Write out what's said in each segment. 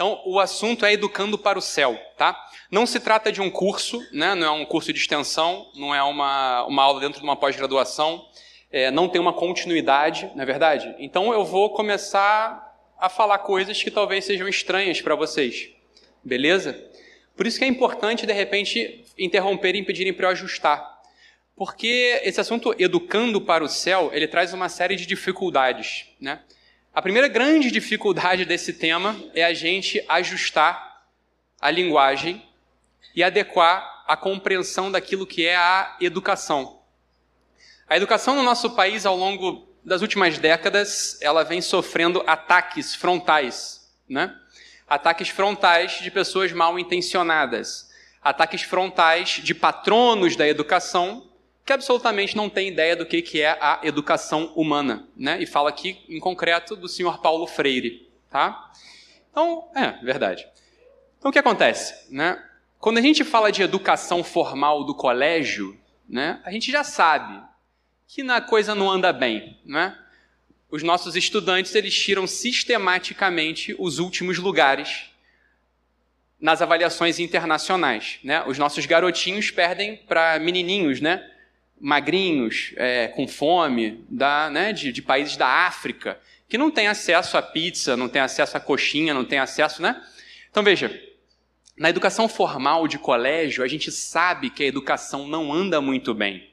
Então, o assunto é Educando para o Céu, tá? Não se trata de um curso, né? não é um curso de extensão, não é uma, uma aula dentro de uma pós-graduação, é, não tem uma continuidade, não é verdade? Então, eu vou começar a falar coisas que talvez sejam estranhas para vocês, beleza? Por isso que é importante, de repente, interromperem e pedirem para eu ajustar. Porque esse assunto educando para o céu, ele traz uma série de dificuldades, né? A primeira grande dificuldade desse tema é a gente ajustar a linguagem e adequar a compreensão daquilo que é a educação. A educação no nosso país, ao longo das últimas décadas, ela vem sofrendo ataques frontais, né? Ataques frontais de pessoas mal intencionadas, ataques frontais de patronos da educação que absolutamente não tem ideia do que é a educação humana, né? E fala aqui, em concreto, do senhor Paulo Freire, tá? Então, é, verdade. Então, o que acontece, né? Quando a gente fala de educação formal do colégio, né, a gente já sabe que a coisa não anda bem, né? Os nossos estudantes, eles tiram sistematicamente os últimos lugares nas avaliações internacionais, né? Os nossos garotinhos perdem para menininhos, né? Magrinhos, é, com fome, da, né, de, de, países da África, que não têm acesso a pizza, não têm acesso a coxinha, não têm acesso, né? Então veja, na educação formal de colégio, a gente sabe que a educação não anda muito bem.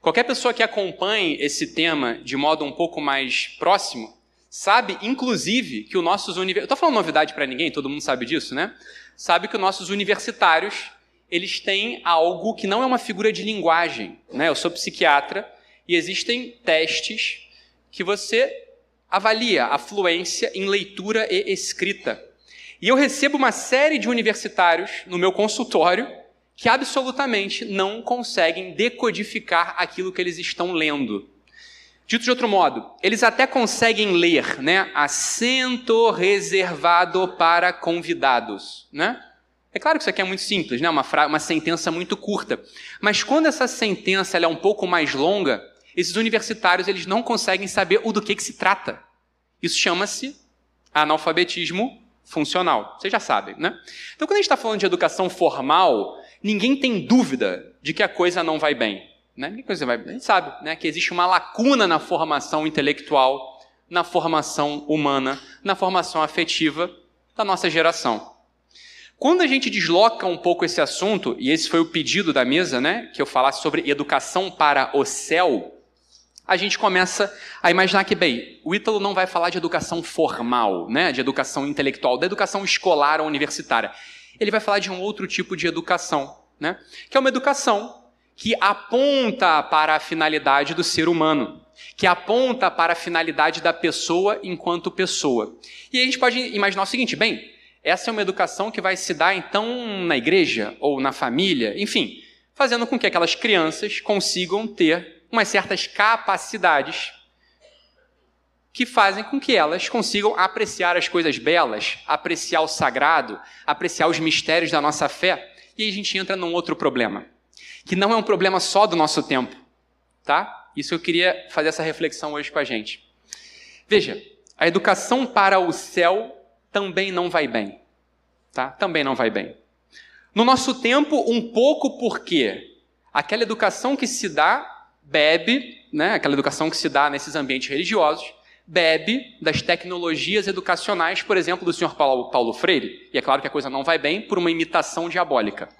Qualquer pessoa que acompanhe esse tema de modo um pouco mais próximo, sabe, inclusive, que os nossos universitários. Estou falando novidade para ninguém, todo mundo sabe disso, né? Sabe que os nossos universitários eles têm algo que não é uma figura de linguagem. Né? Eu sou psiquiatra e existem testes que você avalia a fluência em leitura e escrita. E eu recebo uma série de universitários no meu consultório que absolutamente não conseguem decodificar aquilo que eles estão lendo. Dito de outro modo, eles até conseguem ler, né? Assento reservado para convidados, né? É claro que isso aqui é muito simples, né? uma, uma sentença muito curta. Mas quando essa sentença é um pouco mais longa, esses universitários eles não conseguem saber o do que, que se trata. Isso chama-se analfabetismo funcional. Vocês já sabem, né? Então, quando a gente está falando de educação formal, ninguém tem dúvida de que a coisa não vai bem. Né? Coisa vai bem. A gente sabe né, que existe uma lacuna na formação intelectual, na formação humana, na formação afetiva da nossa geração. Quando a gente desloca um pouco esse assunto, e esse foi o pedido da mesa, né, que eu falasse sobre educação para o céu, a gente começa a imaginar que, bem, o Ítalo não vai falar de educação formal, né, de educação intelectual, da educação escolar ou universitária. Ele vai falar de um outro tipo de educação, né, que é uma educação que aponta para a finalidade do ser humano, que aponta para a finalidade da pessoa enquanto pessoa. E a gente pode imaginar o seguinte, bem, essa é uma educação que vai se dar então na igreja ou na família, enfim, fazendo com que aquelas crianças consigam ter umas certas capacidades que fazem com que elas consigam apreciar as coisas belas, apreciar o sagrado, apreciar os mistérios da nossa fé. E aí a gente entra num outro problema, que não é um problema só do nosso tempo, tá? Isso eu queria fazer essa reflexão hoje com a gente. Veja, a educação para o céu também não vai bem. Tá? Também não vai bem. No nosso tempo, um pouco porque aquela educação que se dá bebe, né, aquela educação que se dá nesses ambientes religiosos, bebe das tecnologias educacionais, por exemplo, do senhor Paulo, Freire. E é claro que a coisa não vai bem por uma imitação diabólica.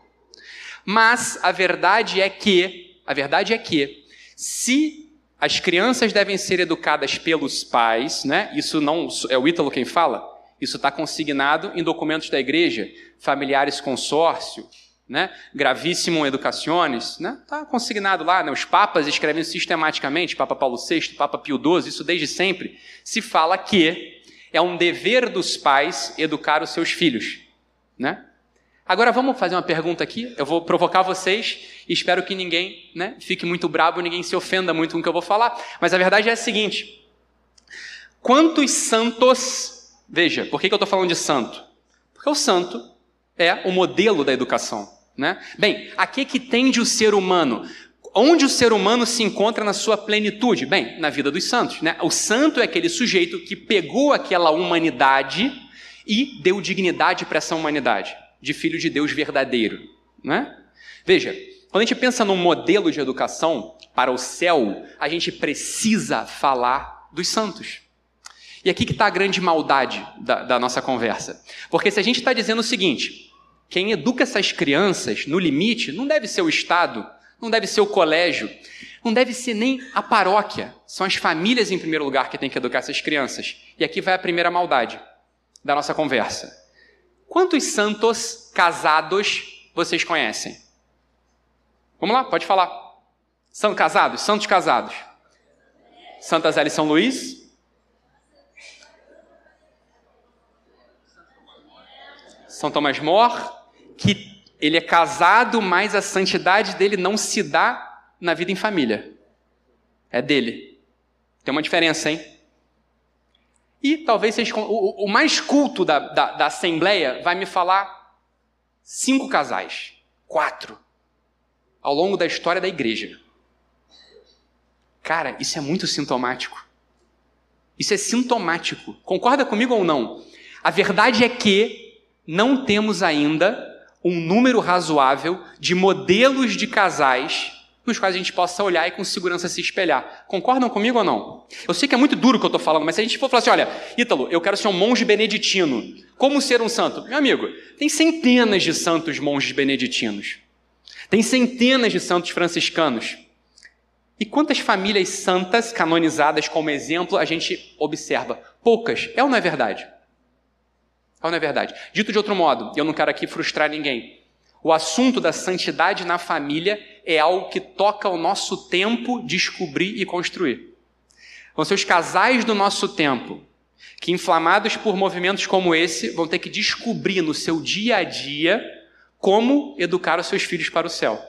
Mas a verdade é que, a verdade é que, se as crianças devem ser educadas pelos pais, né? Isso não é o Ítalo quem fala. Isso está consignado em documentos da igreja, familiares consórcio, né? Gravíssimo educaciones, né? Está consignado lá, né? Os papas escrevem sistematicamente, Papa Paulo VI, Papa Pio XII, isso desde sempre. Se fala que é um dever dos pais educar os seus filhos, né? Agora vamos fazer uma pergunta aqui. Eu vou provocar vocês e espero que ninguém né, fique muito bravo, ninguém se ofenda muito com o que eu vou falar. Mas a verdade é a seguinte: quantos santos Veja, por que, eu estou falando de santo? Porque o santo é o modelo da educação. Né? Bem, a que, que tende o ser humano? Onde o ser humano se encontra na sua plenitude? Bem, na vida dos santos. Né? O santo é aquele sujeito que pegou aquela humanidade e deu dignidade para essa humanidade, de filho de Deus verdadeiro. Né? Veja, quando a gente pensa num modelo de educação para o céu, a gente precisa falar dos santos. E aqui que está a grande maldade da, da nossa conversa. Porque se a gente está dizendo o seguinte, quem educa essas crianças, no limite, não deve ser o Estado, não deve ser o colégio, não deve ser nem a paróquia. São as famílias, em primeiro lugar, que têm que educar essas crianças. E aqui vai a primeira maldade da nossa conversa. Quantos santos casados vocês conhecem? Vamos lá, pode falar. São casados? Santos casados. Santa Zélia e São Luís. São Tomás Mor, que ele é casado, mas a santidade dele não se dá na vida em família. É dele. Tem uma diferença, hein? E talvez vocês, o, o mais culto da, da, da Assembleia vai me falar cinco casais, quatro, ao longo da história da igreja. Cara, isso é muito sintomático. Isso é sintomático. Concorda comigo ou não? A verdade é que não temos ainda um número razoável de modelos de casais nos quais a gente possa olhar e com segurança se espelhar. Concordam comigo ou não? Eu sei que é muito duro o que eu estou falando, mas se a gente for falar assim, olha, Ítalo, eu quero ser um monge beneditino. Como ser um santo? Meu amigo, tem centenas de santos monges beneditinos. Tem centenas de santos franciscanos. E quantas famílias santas canonizadas como exemplo a gente observa? Poucas. É ou não é verdade? Ou não é verdade? Dito de outro modo, eu não quero aqui frustrar ninguém. O assunto da santidade na família é algo que toca o nosso tempo descobrir e construir. Vão ser os casais do nosso tempo que, inflamados por movimentos como esse, vão ter que descobrir no seu dia a dia como educar os seus filhos para o céu.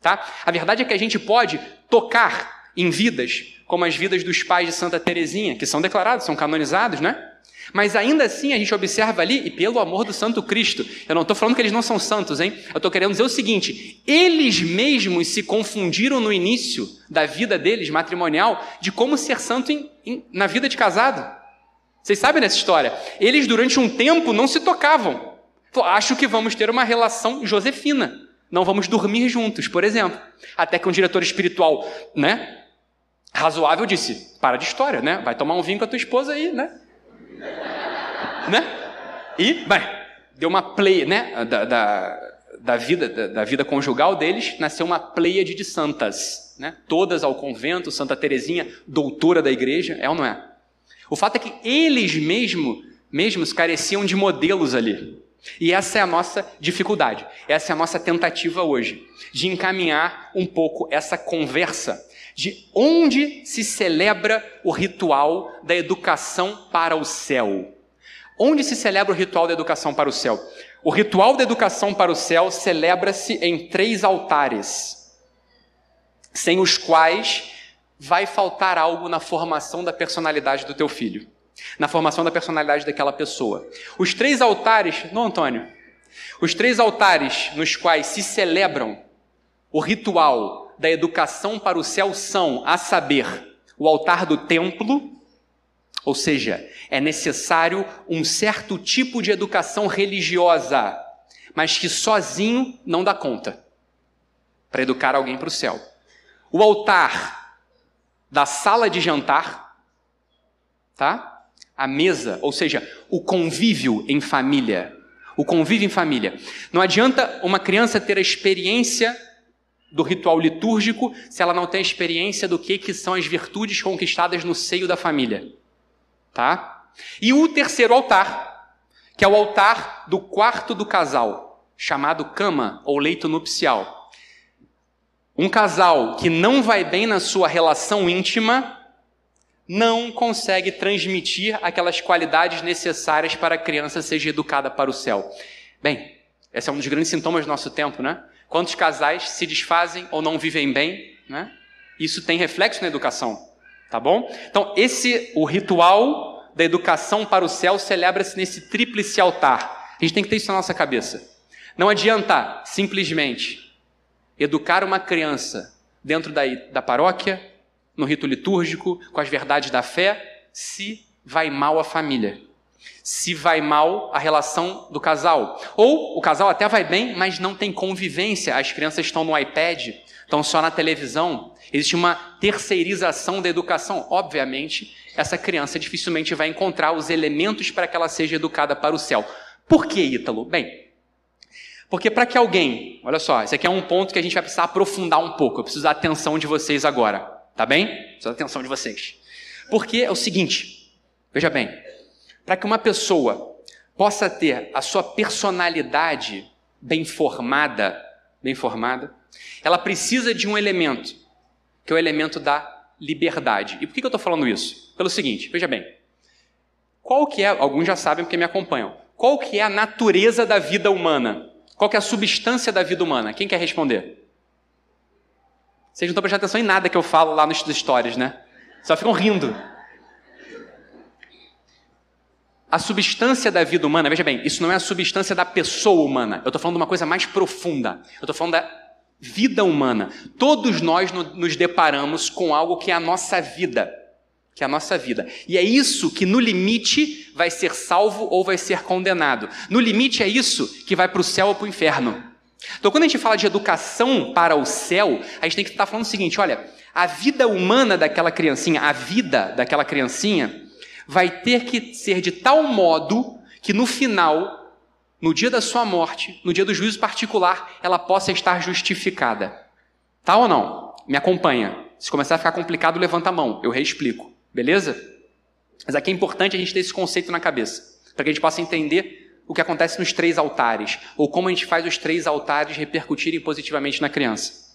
Tá? A verdade é que a gente pode tocar em vidas como as vidas dos pais de Santa Teresinha, que são declarados, são canonizados, né? Mas ainda assim a gente observa ali, e pelo amor do Santo Cristo, eu não estou falando que eles não são santos, hein? Eu estou querendo dizer o seguinte: eles mesmos se confundiram no início da vida deles, matrimonial, de como ser santo em, em, na vida de casado. Vocês sabem dessa história? Eles, durante um tempo, não se tocavam. Acho que vamos ter uma relação josefina. Não vamos dormir juntos, por exemplo. Até que um diretor espiritual, né? Razoável disse: para de história, né? Vai tomar um vinho com a tua esposa aí, né? Né? E, deu uma play, né? Da, da, da vida, da, da, vida conjugal deles, nasceu uma pleiade de santas, né? Todas ao convento, Santa Teresinha, doutora da igreja, é ou não é? O fato é que eles mesmo, mesmos careciam de modelos ali. E essa é a nossa dificuldade, essa é a nossa tentativa hoje, de encaminhar um pouco essa conversa de onde se celebra o ritual da educação para o céu. Onde se celebra o ritual da educação para o céu? O ritual da educação para o céu celebra-se em três altares, sem os quais vai faltar algo na formação da personalidade do teu filho, na formação da personalidade daquela pessoa. Os três altares, não, Antônio, os três altares nos quais se celebram o ritual da educação para o céu são, a saber, o altar do templo, ou seja, é necessário um certo tipo de educação religiosa, mas que sozinho não dá conta para educar alguém para o céu. O altar da sala de jantar, tá? A mesa, ou seja, o convívio em família. O convívio em família. Não adianta uma criança ter a experiência do ritual litúrgico se ela não tem experiência do que, que são as virtudes conquistadas no seio da família. Tá? E o terceiro altar, que é o altar do quarto do casal, chamado cama ou leito nupcial. Um casal que não vai bem na sua relação íntima não consegue transmitir aquelas qualidades necessárias para a criança seja educada para o céu. Bem, esse é um dos grandes sintomas do nosso tempo, né? Quantos casais se desfazem ou não vivem bem, né? Isso tem reflexo na educação, tá bom? Então, esse o ritual da educação para o céu celebra-se nesse tríplice altar. A gente tem que ter isso na nossa cabeça. Não adianta simplesmente educar uma criança dentro da, da paróquia, no rito litúrgico, com as verdades da fé, se vai mal a família. Se vai mal a relação do casal. Ou o casal até vai bem, mas não tem convivência. As crianças estão no iPad, estão só na televisão. Existe uma terceirização da educação. Obviamente, essa criança dificilmente vai encontrar os elementos para que ela seja educada para o céu. Por que, Ítalo? Bem, porque para que alguém, olha só, esse aqui é um ponto que a gente vai precisar aprofundar um pouco. Eu preciso da atenção de vocês agora, tá bem? Preciso da atenção de vocês. Porque é o seguinte, veja bem, para que uma pessoa possa ter a sua personalidade bem formada, bem formada, ela precisa de um elemento, que é o elemento da liberdade. E por que eu estou falando isso? Pelo seguinte, veja bem, qual que é, alguns já sabem porque me acompanham, qual que é a natureza da vida humana? Qual é a substância da vida humana? Quem quer responder? Vocês não estão prestando atenção em nada que eu falo lá nos histórias, né? Só ficam rindo. A substância da vida humana, veja bem, isso não é a substância da pessoa humana. Eu estou falando de uma coisa mais profunda. Eu estou falando da vida humana. Todos nós nos deparamos com algo que é a nossa vida que é a nossa vida. E é isso que, no limite, vai ser salvo ou vai ser condenado. No limite, é isso que vai para o céu ou para o inferno. Então, quando a gente fala de educação para o céu, a gente tem que estar falando o seguinte: olha, a vida humana daquela criancinha, a vida daquela criancinha, vai ter que ser de tal modo que no final, no dia da sua morte, no dia do juízo particular, ela possa estar justificada. Tá ou não? Me acompanha. Se começar a ficar complicado, levanta a mão, eu reexplico. Beleza? Mas aqui é importante a gente ter esse conceito na cabeça, para que a gente possa entender o que acontece nos três altares, ou como a gente faz os três altares repercutirem positivamente na criança.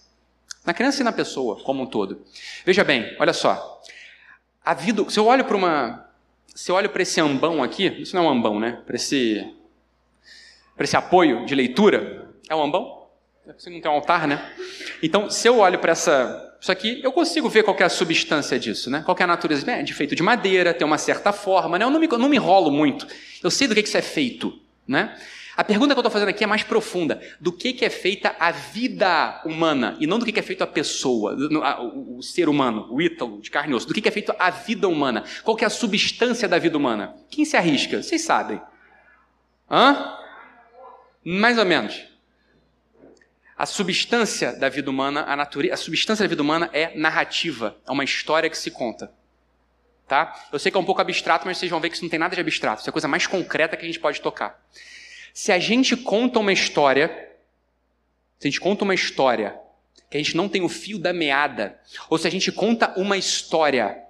Na criança e na pessoa como um todo. Veja bem, olha só. A vida, se eu olho para uma, se eu olho para esse ambão aqui, isso não é um ambão, né? Para esse para esse apoio de leitura, é um ambão? Você não tem um altar, né? Então, se eu olho para essa isso aqui, eu consigo ver qual é a substância disso, né? Qual é a natureza? É de feito de madeira, tem uma certa forma, né? Eu não me, não me enrolo muito. Eu sei do que, que isso é feito, né? A pergunta que eu estou fazendo aqui é mais profunda. Do que, que é feita a vida humana e não do que, que é feito a pessoa, o, ser humano, o ítalo, de carne e osso. Do que, que é feito a vida humana? Qual é a substância da vida humana? Quem se arrisca? Vocês sabem. Hã? Mais ou menos. A substância da vida humana, a, natureza, a substância da vida humana é narrativa, é uma história que se conta. Tá? Eu sei que é um pouco abstrato, mas vocês vão ver que isso não tem nada de abstrato. Isso é a coisa mais concreta que a gente pode tocar. Se a gente conta uma história, se a gente conta uma história que a gente não tem o fio da meada, ou se a gente conta uma história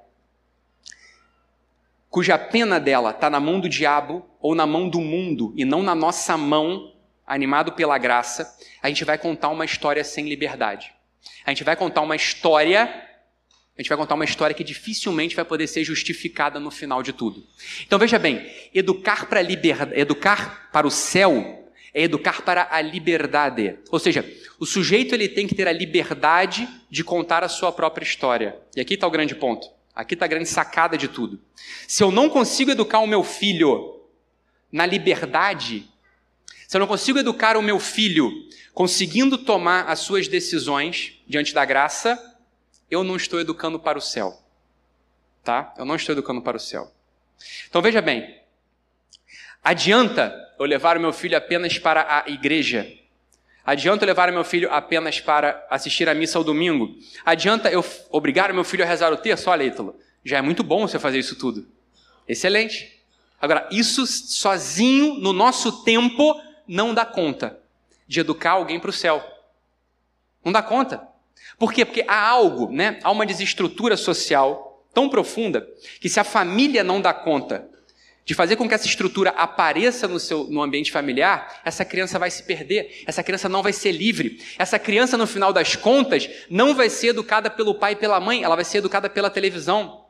cuja pena dela está na mão do diabo ou na mão do mundo e não na nossa mão, animado pela graça, a gente vai contar uma história sem liberdade. A gente vai contar uma história, a gente vai contar uma história que dificilmente vai poder ser justificada no final de tudo. Então veja bem, educar para liberdade, educar para o céu é educar para a liberdade. Ou seja, o sujeito ele tem que ter a liberdade de contar a sua própria história. E aqui está o grande ponto. Aqui está a grande sacada de tudo. Se eu não consigo educar o meu filho na liberdade, se eu não consigo educar o meu filho conseguindo tomar as suas decisões diante da graça, eu não estou educando para o céu. Tá? Eu não estou educando para o céu. Então veja bem, adianta eu levar o meu filho apenas para a igreja? Adianta eu levar o meu filho apenas para assistir a missa ao domingo? Adianta eu obrigar o meu filho a rezar o terço? Olha, Ítalo, já é muito bom você fazer isso tudo. Excelente. Agora, isso sozinho, no nosso tempo, não dá conta de educar alguém para o céu. Não dá conta. Por quê? Porque há algo, né? Há uma desestrutura social tão profunda que se a família não dá conta de fazer com que essa estrutura apareça no seu no ambiente familiar, essa criança vai se perder, essa criança não vai ser livre. Essa criança no final das contas não vai ser educada pelo pai e pela mãe, ela vai ser educada pela televisão.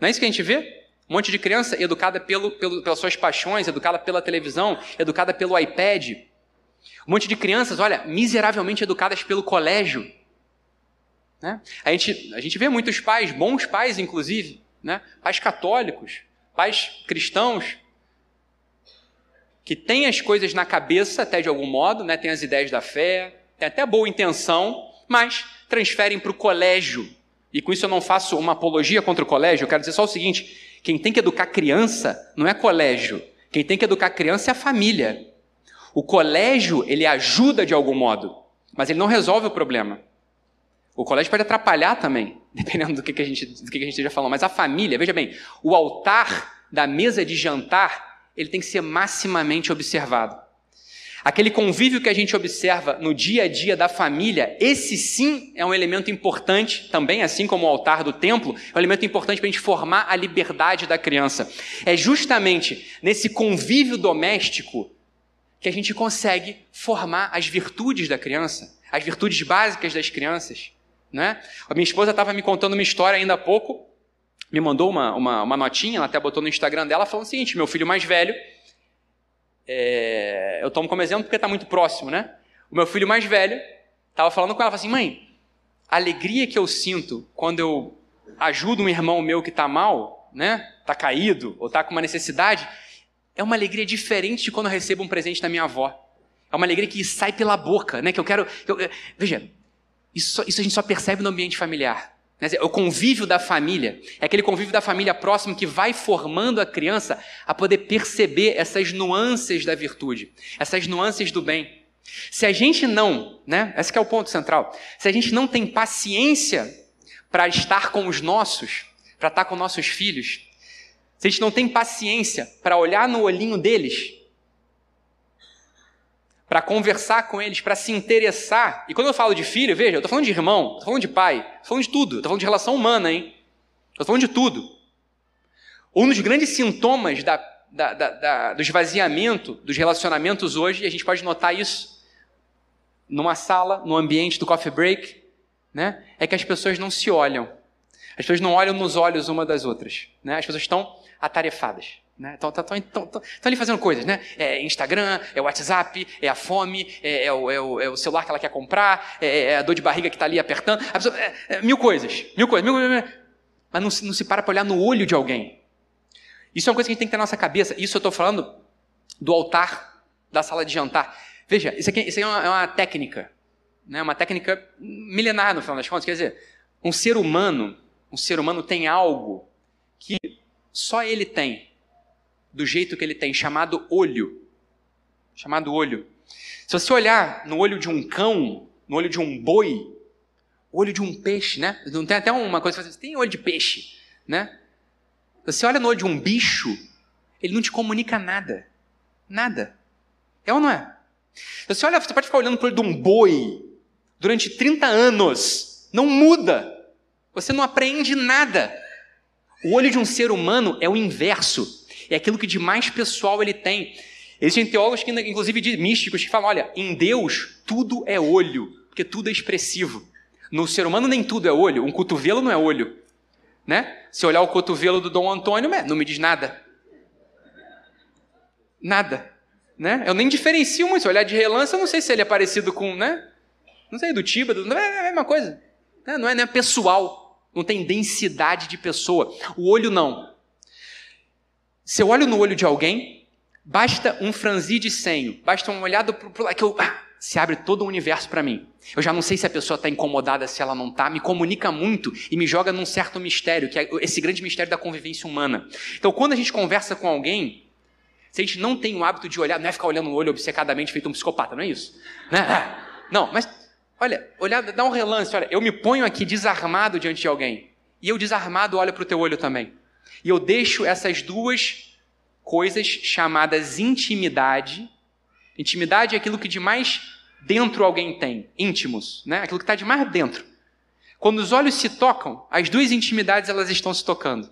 Não é isso que a gente vê? Um monte de criança educada pelo, pelo, pelas suas paixões, educada pela televisão, educada pelo iPad. Um monte de crianças, olha, miseravelmente educadas pelo colégio. Né? A, gente, a gente vê muitos pais, bons pais inclusive, né? pais católicos, pais cristãos, que têm as coisas na cabeça até de algum modo, né? têm as ideias da fé, têm até boa intenção, mas transferem para o colégio. E com isso eu não faço uma apologia contra o colégio, eu quero dizer só o seguinte: Quem tem que educar criança não é colégio. Quem tem que educar criança é a família. O colégio, ele ajuda de algum modo, mas ele não resolve o problema. O colégio pode atrapalhar também, dependendo do que, que, a, gente, do que, que a gente esteja falando. Mas a família, veja bem, o altar da mesa de jantar, ele tem que ser maximamente observado. Aquele convívio que a gente observa no dia a dia da família, esse sim é um elemento importante, também assim como o altar do templo, é um elemento importante para a gente formar a liberdade da criança. É justamente nesse convívio doméstico que a gente consegue formar as virtudes da criança, as virtudes básicas das crianças. Né? A minha esposa estava me contando uma história ainda há pouco, me mandou uma, uma, uma notinha, ela até botou no Instagram dela, falando o seguinte: meu filho mais velho é, eu tomo como exemplo porque está muito próximo, né? O meu filho mais velho estava falando com ela, assim, mãe, a alegria que eu sinto quando eu ajudo um irmão meu que está mal, né? Está caído ou está com uma necessidade, é uma alegria diferente de quando eu recebo um presente da minha avó. É uma alegria que sai pela boca, né? Que eu quero. Eu, veja, isso, isso a gente só percebe no ambiente familiar. O convívio da família é aquele convívio da família próximo que vai formando a criança a poder perceber essas nuances da virtude, essas nuances do bem. Se a gente não, né? Esse é o ponto central. Se a gente não tem paciência para estar com os nossos, para estar com nossos filhos, se a gente não tem paciência para olhar no olhinho deles para conversar com eles, para se interessar. E quando eu falo de filho, veja, eu estou falando de irmão, estou falando de pai, estou falando de tudo, estou falando de relação humana, hein? Estou falando de tudo. Um dos grandes sintomas da, da, da, do esvaziamento dos relacionamentos hoje, e a gente pode notar isso numa sala, no ambiente do coffee break, né? é que as pessoas não se olham. As pessoas não olham nos olhos uma das outras. Né? As pessoas estão atarefadas. Estão né? ali fazendo coisas, né? É Instagram, é WhatsApp, é a fome, é, é, o, é, o, é o, celular que ela quer comprar, é, é a dor de barriga que está ali apertando. Pessoa, é, é, mil coisas, mil coisas, mil, mil, mas não, não se para para olhar no olho de alguém. Isso é uma coisa que a gente tem que ter na nossa cabeça. Isso eu estou falando do altar da sala de jantar. Veja, isso aqui, isso aqui é, uma, é uma técnica, né? uma técnica milenar no final das contas. Quer dizer, um ser humano, um ser humano tem algo que só ele tem do jeito que ele tem, chamado olho. Chamado olho. Se você olhar no olho de um cão, no olho de um boi, olho de um peixe, né? Não tem até uma coisa que você tem olho de peixe, né? Você olha no olho de um bicho, ele não te comunica nada. Nada. É ou não é? Você olha, você pode ficar olhando para o olho de um boi durante 30 anos, não muda. Você não aprende nada. O olho de um ser humano é o inverso é aquilo que de mais pessoal ele tem. Existem teólogos, que, inclusive de místicos, que falam: olha, em Deus tudo é olho, porque tudo é expressivo. No ser humano nem tudo é olho, um cotovelo não é olho. Né? Se olhar o cotovelo do Dom Antônio, não me diz nada. Nada. Né? Eu nem diferencio muito. Se olhar de relance, eu não sei se ele é parecido com. Né? Não sei, do Tiba, do... é a mesma coisa. Né? Não é, não é pessoal. Não tem densidade de pessoa. O olho não. Se eu olho no olho de alguém, basta um franzir de senho, basta uma olhada para que eu, ah, se abre todo o universo para mim. Eu já não sei se a pessoa está incomodada, se ela não está, me comunica muito e me joga num certo mistério, que é esse grande mistério da convivência humana. Então, quando a gente conversa com alguém, se a gente não tem o hábito de olhar, não é ficar olhando no olho obcecadamente feito um psicopata, não é isso? Né? Ah, não, mas olha, olhar, dá um relance, olha, eu me ponho aqui desarmado diante de alguém, e eu desarmado olho para o teu olho também. E eu deixo essas duas coisas chamadas intimidade. Intimidade é aquilo que de mais dentro alguém tem, íntimos, né? Aquilo que está de mais dentro. Quando os olhos se tocam, as duas intimidades elas estão se tocando.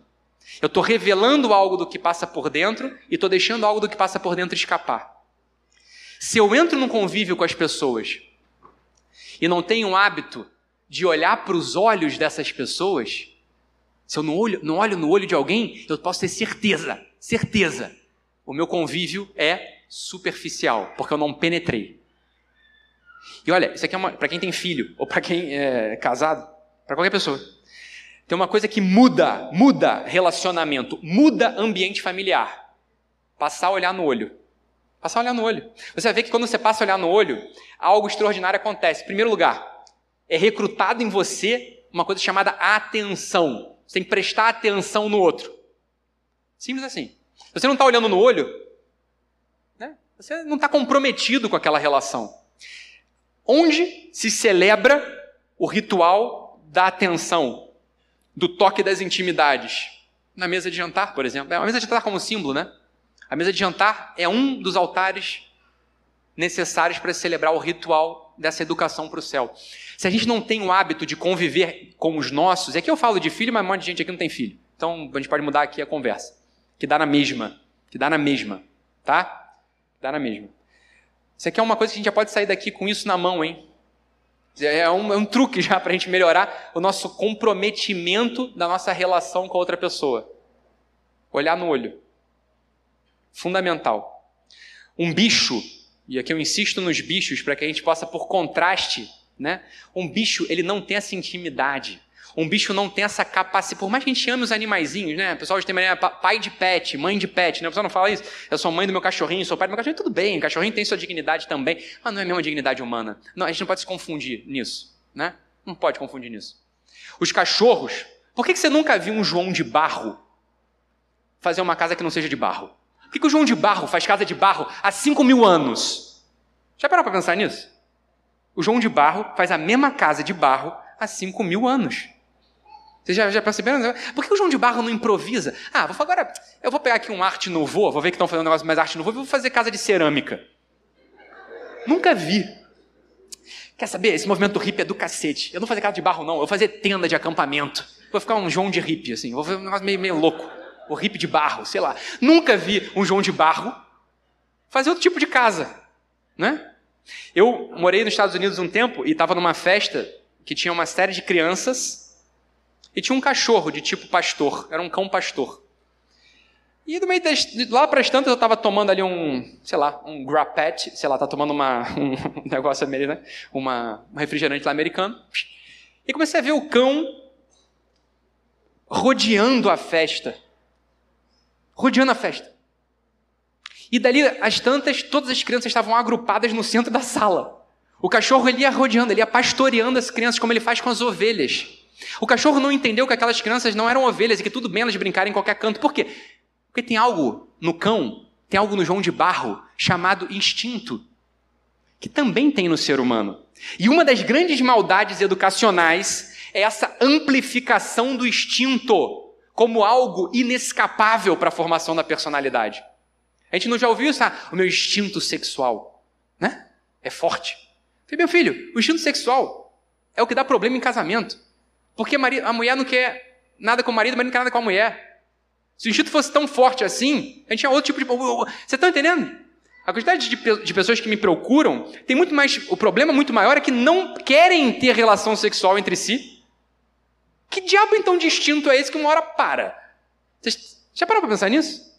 Eu estou revelando algo do que passa por dentro e estou deixando algo do que passa por dentro escapar. Se eu entro num convívio com as pessoas e não tenho o hábito de olhar para os olhos dessas pessoas, se eu não olho, não olho no olho de alguém, eu posso ter certeza, certeza, o meu convívio é superficial, porque eu não penetrei. E olha, isso aqui é para quem tem filho, ou para quem é casado, para qualquer pessoa. Tem uma coisa que muda, muda relacionamento, muda ambiente familiar. Passar a olhar no olho. Passar a olhar no olho. Você vai ver que quando você passa a olhar no olho, algo extraordinário acontece. Em primeiro lugar, é recrutado em você uma coisa chamada atenção. Você tem que prestar atenção no outro. Simples assim. Se você não está olhando no olho, né, você não está comprometido com aquela relação. Onde se celebra o ritual da atenção, do toque das intimidades? Na mesa de jantar, por exemplo. É, a mesa de jantar como símbolo, né? A mesa de jantar é um dos altares necessários para celebrar o ritual dessa educação para o céu. Se a gente não tem o hábito de conviver com os nossos, é que eu falo de filho, mas um monte de gente aqui não tem filho. Então a gente pode mudar aqui a conversa. Que dá na mesma. Que dá na mesma. Tá? Dá na mesma. Isso aqui é uma coisa que a gente já pode sair daqui com isso na mão, hein? É um, é um truque já para a gente melhorar o nosso comprometimento da nossa relação com a outra pessoa. Olhar no olho. Fundamental. Um bicho e aqui eu insisto nos bichos para que a gente possa, por contraste, né? Um bicho, ele não tem essa intimidade. Um bicho não tem essa capacidade. Por mais que a gente ame os animaizinhos, né? O pessoal hoje tem maneira, pai de pet, mãe de pet, né? O pessoal não fala isso. Eu sou mãe do meu cachorrinho, sou pai do meu cachorrinho, tudo bem. O cachorrinho tem sua dignidade também, mas não é a mesma dignidade humana. Não, a gente não pode se confundir nisso, né? Não pode confundir nisso. Os cachorros, por que você nunca viu um João de barro fazer uma casa que não seja de barro? Por que o João de Barro faz casa de barro há 5 mil anos? Já parou para pensar nisso? O João de Barro faz a mesma casa de barro há 5 mil anos. Vocês já, já perceberam? Por que o João de Barro não improvisa? Ah, vou agora. Eu vou pegar aqui um arte novo, vou ver que estão fazendo um negócio mais arte novo, e vou fazer casa de cerâmica. Nunca vi. Quer saber? Esse movimento hippie é do cacete. Eu não vou fazer casa de barro, não. Eu vou fazer tenda de acampamento. Vou ficar um João de hippie, assim. Vou fazer um negócio meio, meio louco o hippie de barro, sei lá. Nunca vi um João de barro fazer outro tipo de casa, né? Eu morei nos Estados Unidos um tempo e estava numa festa que tinha uma série de crianças e tinha um cachorro de tipo pastor, era um cão pastor. E do meio das, lá para as tantas eu estava tomando ali um, sei lá, um grapette, sei lá, tá tomando uma, um negócio americano, né? uma, um refrigerante lá americano. E comecei a ver o cão rodeando a festa rodeando a festa. E dali, as tantas, todas as crianças estavam agrupadas no centro da sala. O cachorro ele ia rodeando, ele ia pastoreando as crianças como ele faz com as ovelhas. O cachorro não entendeu que aquelas crianças não eram ovelhas e que tudo bem elas brincarem em qualquer canto. Por quê? Porque tem algo no cão, tem algo no João de Barro chamado instinto, que também tem no ser humano. E uma das grandes maldades educacionais é essa amplificação do instinto como algo inescapável para a formação da personalidade. A gente não já ouviu isso? Ah, o meu instinto sexual, né? É forte. Falei, meu filho, o instinto sexual é o que dá problema em casamento. Porque a mulher não quer nada com o marido, o marido não quer nada com a mulher. Se o instinto fosse tão forte assim, a gente tinha outro tipo de. Você está entendendo? A quantidade de, de, pessoas que me procuram tem muito mais. O problema muito maior é que não querem ter relação sexual entre si que diabo então de instinto é esse que uma hora para? Vocês já pararam para pensar nisso?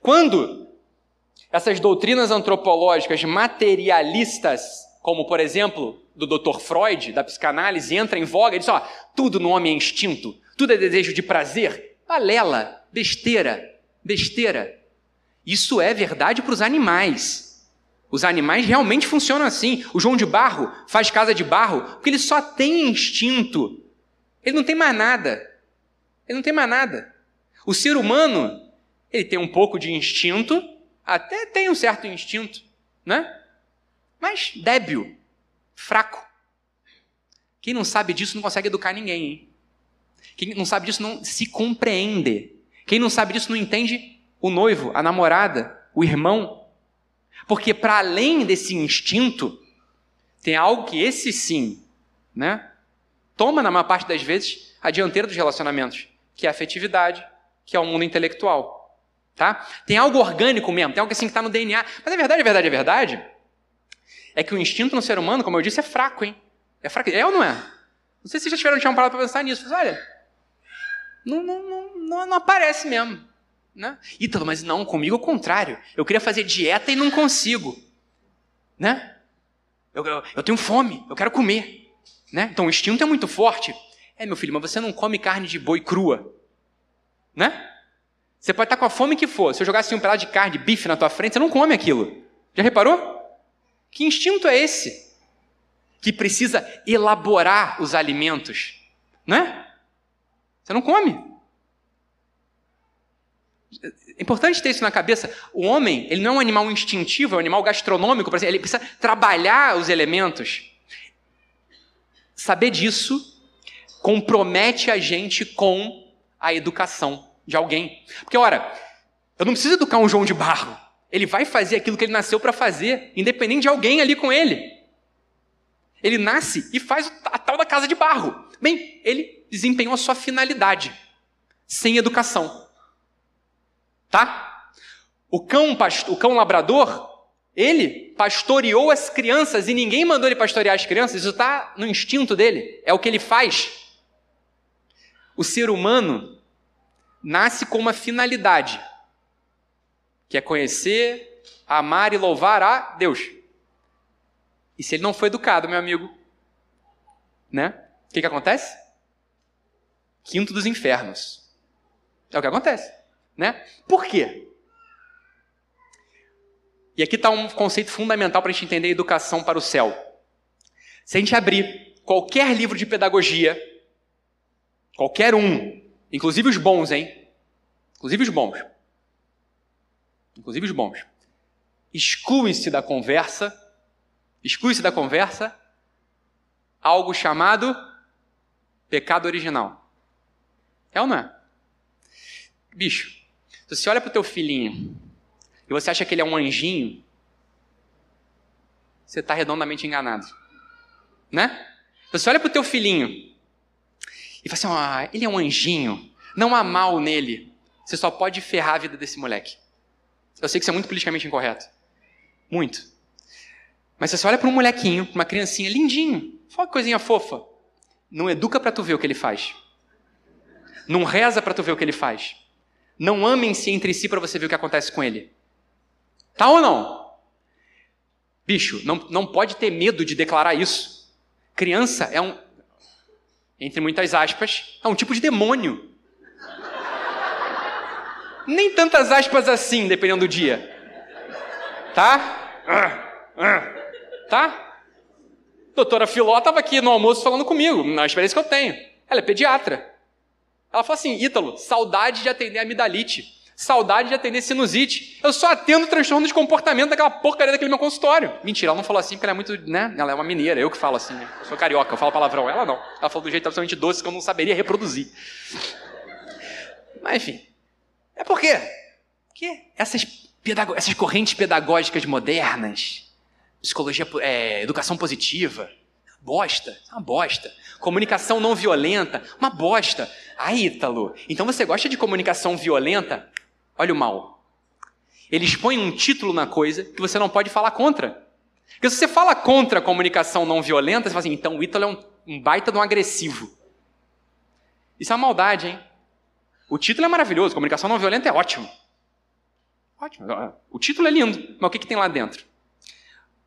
Quando essas doutrinas antropológicas materialistas, como por exemplo do Dr. Freud, da psicanálise, entra em voga e diz: ó, tudo no homem é instinto, tudo é desejo de prazer. Balela, besteira, besteira. Isso é verdade para os animais. Os animais realmente funcionam assim. O João de Barro faz casa de barro porque ele só tem instinto ele não tem mais nada. Ele não tem mais nada. O ser humano, ele tem um pouco de instinto, até tem um certo instinto, né? Mas débil, fraco. Quem não sabe disso não consegue educar ninguém. Hein? Quem não sabe disso não se compreende. Quem não sabe disso não entende o noivo, a namorada, o irmão. Porque para além desse instinto, tem algo que esse sim, né? Toma, na maior parte das vezes, a dianteira dos relacionamentos, que é a afetividade, que é o mundo intelectual. Tá? Tem algo orgânico mesmo, tem algo assim que está no DNA. Mas a verdade, a verdade, a verdade é que o instinto no ser humano, como eu disse, é fraco, hein? É fraco. É ou não é? Não sei se vocês já tiveram tinham parado para pensar nisso. Mas olha, não, não, não, não, não aparece mesmo. Né? Ítalo, mas não, comigo é o contrário. Eu queria fazer dieta e não consigo. Né? Eu, eu, eu tenho fome, eu quero comer. Né? Então o instinto é muito forte. É, meu filho, mas você não come carne de boi crua. Né? Você pode estar com a fome que for. Se eu jogasse um pedaço de carne, de bife na tua frente, você não come aquilo. Já reparou? Que instinto é esse? Que precisa elaborar os alimentos. Né? Você não come. É importante ter isso na cabeça. O homem, ele não é um animal instintivo, é um animal gastronômico, ele precisa trabalhar os elementos. Saber disso compromete a gente com a educação de alguém. Porque, ora, eu não preciso educar um João de Barro. Ele vai fazer aquilo que ele nasceu para fazer, independente de alguém ali com ele. Ele nasce e faz a tal da casa de barro. Bem, ele desempenhou a sua finalidade, sem educação. Tá? O cão, o cão labrador, ele pastoreou as crianças e ninguém mandou ele pastorear as crianças, isso está no instinto dele, é o que ele faz. O ser humano nasce com uma finalidade, que é conhecer, amar e louvar a Deus. E se ele não foi educado, meu amigo, né? O que, que acontece? Quinto dos infernos. É o que acontece, né? Por quê? E aqui está um conceito fundamental para a gente entender a educação para o céu. Se a gente abrir qualquer livro de pedagogia, qualquer um, inclusive os bons, hein? Inclusive os bons inclusive os bons, exclui-se da conversa, exclui-se da conversa algo chamado pecado original. É ou não é? Bicho, se você olha para o teu filhinho e você acha que ele é um anjinho, você está redondamente enganado. Né? Se você olha para o teu filhinho e fala assim, ah, ele é um anjinho, não há mal nele, você só pode ferrar a vida desse moleque. Eu sei que isso é muito politicamente incorreto. Muito. Mas você olha para um molequinho, uma criancinha lindinho, fala que coisinha fofa. Não educa para tu ver o que ele faz. Não reza para tu ver o que ele faz. Não amem-se entre si para você ver o que acontece com ele. Tá ou não? Bicho, não, não pode ter medo de declarar isso. Criança é um, entre muitas aspas, é um tipo de demônio nem tantas aspas assim, dependendo do dia. Tá? Tá? Doutora Filó estava aqui no almoço falando comigo, na experiência que eu tenho. Ela é pediatra. Ela falou assim: Ítalo, saudade de atender amidalite. Saudade de atender sinusite. Eu só atendo transtorno de comportamento daquela porcaria daquele meu consultório. Mentira, ela não falou assim porque ela é muito, né? Ela é uma mineira, eu que falo assim. Eu sou carioca, eu falo palavrão. Ela não. Ela falou do jeito absolutamente doce que eu não saberia reproduzir. Mas enfim. É por quê? Porque essas, essas correntes pedagógicas modernas, psicologia, é, educação positiva, bosta, uma bosta. Comunicação não violenta, uma bosta. Ah, Ítalo, então você gosta de comunicação violenta? Olha o mal. Eles põem um título na coisa que você não pode falar contra. Porque se você fala contra a comunicação não violenta, você fala assim, então o Ítalo é um, um baita de um agressivo. Isso é uma maldade, hein? O título é maravilhoso, comunicação não violenta é ótimo. Ótimo. O título é lindo, mas o que, que tem lá dentro?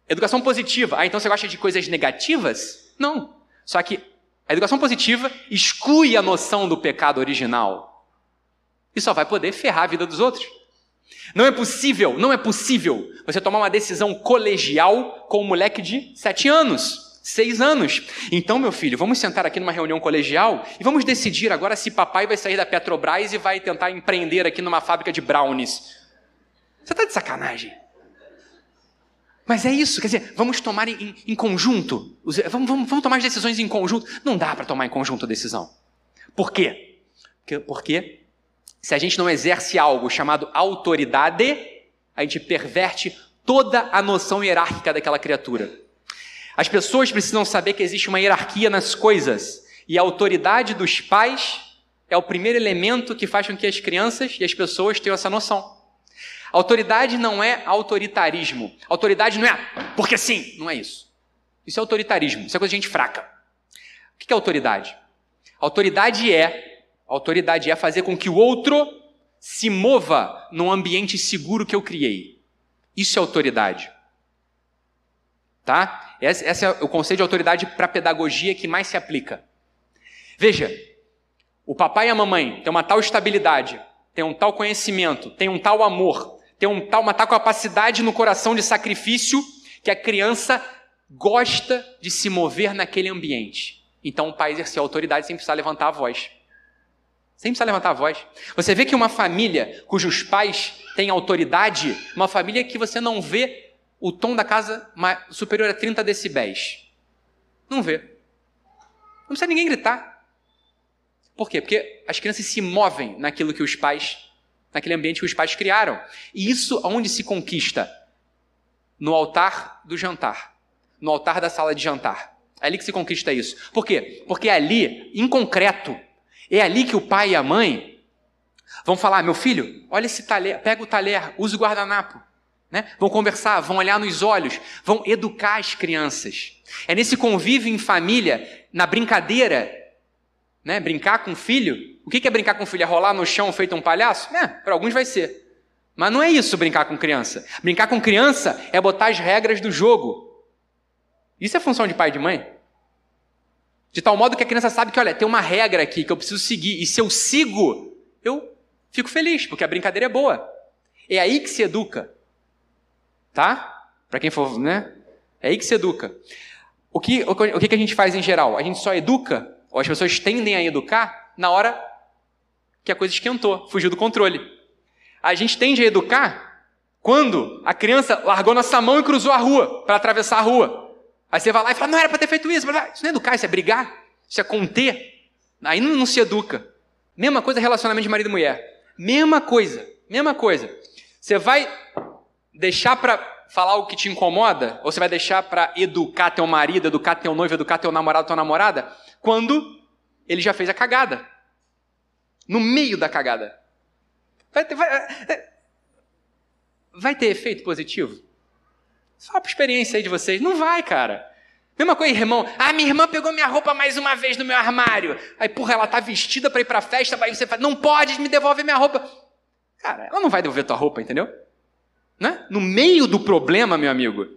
Educação positiva. Ah, então você gosta de coisas negativas? Não. Só que a educação positiva exclui a noção do pecado original. E só vai poder ferrar a vida dos outros. Não é possível, não é possível você tomar uma decisão colegial com um moleque de sete anos. Seis anos. Então, meu filho, vamos sentar aqui numa reunião colegial e vamos decidir agora se papai vai sair da Petrobras e vai tentar empreender aqui numa fábrica de brownies. Você está de sacanagem? Mas é isso, quer dizer, vamos tomar em, em conjunto. Vamos, vamos, vamos, tomar as decisões em conjunto. Não dá para tomar em conjunto a decisão. Por quê? Porque, porque se a gente não exerce algo chamado autoridade, a gente perverte toda a noção hierárquica daquela criatura. As pessoas precisam saber que existe uma hierarquia nas coisas e a autoridade dos pais é o primeiro elemento que faz com que as crianças e as pessoas tenham essa noção. Autoridade não é autoritarismo. Autoridade não é porque sim, não é isso. Isso é autoritarismo, isso é coisa de gente fraca. O que é autoridade? Autoridade é autoridade é fazer com que o outro se mova num ambiente seguro que eu criei. Isso é autoridade. Tá? Esse, é o conceito de autoridade para pedagogia que mais se aplica. Veja, o papai e a mamãe têm uma tal estabilidade, têm um tal conhecimento, têm um tal amor, têm um tal, uma tal capacidade no coração de sacrifício que a criança gosta de se mover naquele ambiente. Então o pai exercer autoridade sem precisar levantar a voz. Sem precisar levantar a voz. Você vê que uma família cujos pais têm autoridade, uma família que você não vê o tom da casa superior a 30 decibéis. Não vê. Não precisa ninguém gritar. Por quê? Porque as crianças se movem naquilo que os pais, naquele ambiente que os pais criaram. E isso onde se conquista? No altar do jantar. No altar da sala de jantar. É ali que se conquista isso. Por quê? Porque ali, em concreto, é ali que o pai e a mãe vão falar: meu filho, olha esse talher, pega o talher, usa o guardanapo. Né? Vão conversar, vão olhar nos olhos, vão educar as crianças. É nesse convívio em família, na brincadeira, né? brincar com o filho. O que é brincar com o filho? É rolar no chão feito um palhaço? É, para alguns vai ser. Mas não é isso brincar com criança. Brincar com criança é botar as regras do jogo. Isso é função de pai e de mãe. De tal modo que a criança sabe que, olha, tem uma regra aqui que eu preciso seguir, e se eu sigo, eu fico feliz, porque a brincadeira é boa. É aí que se educa. Tá? Para quem for, né? É aí que se educa. O que, o, o que a gente faz em geral? A gente só educa, ou as pessoas tendem a educar, na hora que a coisa esquentou, fugiu do controle. A gente tende a educar quando a criança largou nossa mão e cruzou a rua para atravessar a rua. Aí você vai lá e fala, não era para ter feito isso. Isso não é educar, isso é brigar, isso é conter. Aí não, não se educa. Mesma coisa relacionamento de marido e mulher. Mesma coisa, mesma coisa. Você vai deixar para falar o que te incomoda? Ou você vai deixar para educar teu marido, educar teu noivo, educar teu namorado, tua namorada? Quando ele já fez a cagada. No meio da cagada. Vai ter, vai, é, vai ter efeito positivo? Só para experiência aí de vocês. Não vai, cara. Mesma coisa, irmão. Ah, minha irmã pegou minha roupa mais uma vez no meu armário. Aí, porra, ela tá vestida para ir pra festa, aí você fala, não pode, me devolve minha roupa. Cara, ela não vai devolver tua roupa, entendeu? Né? No meio do problema, meu amigo,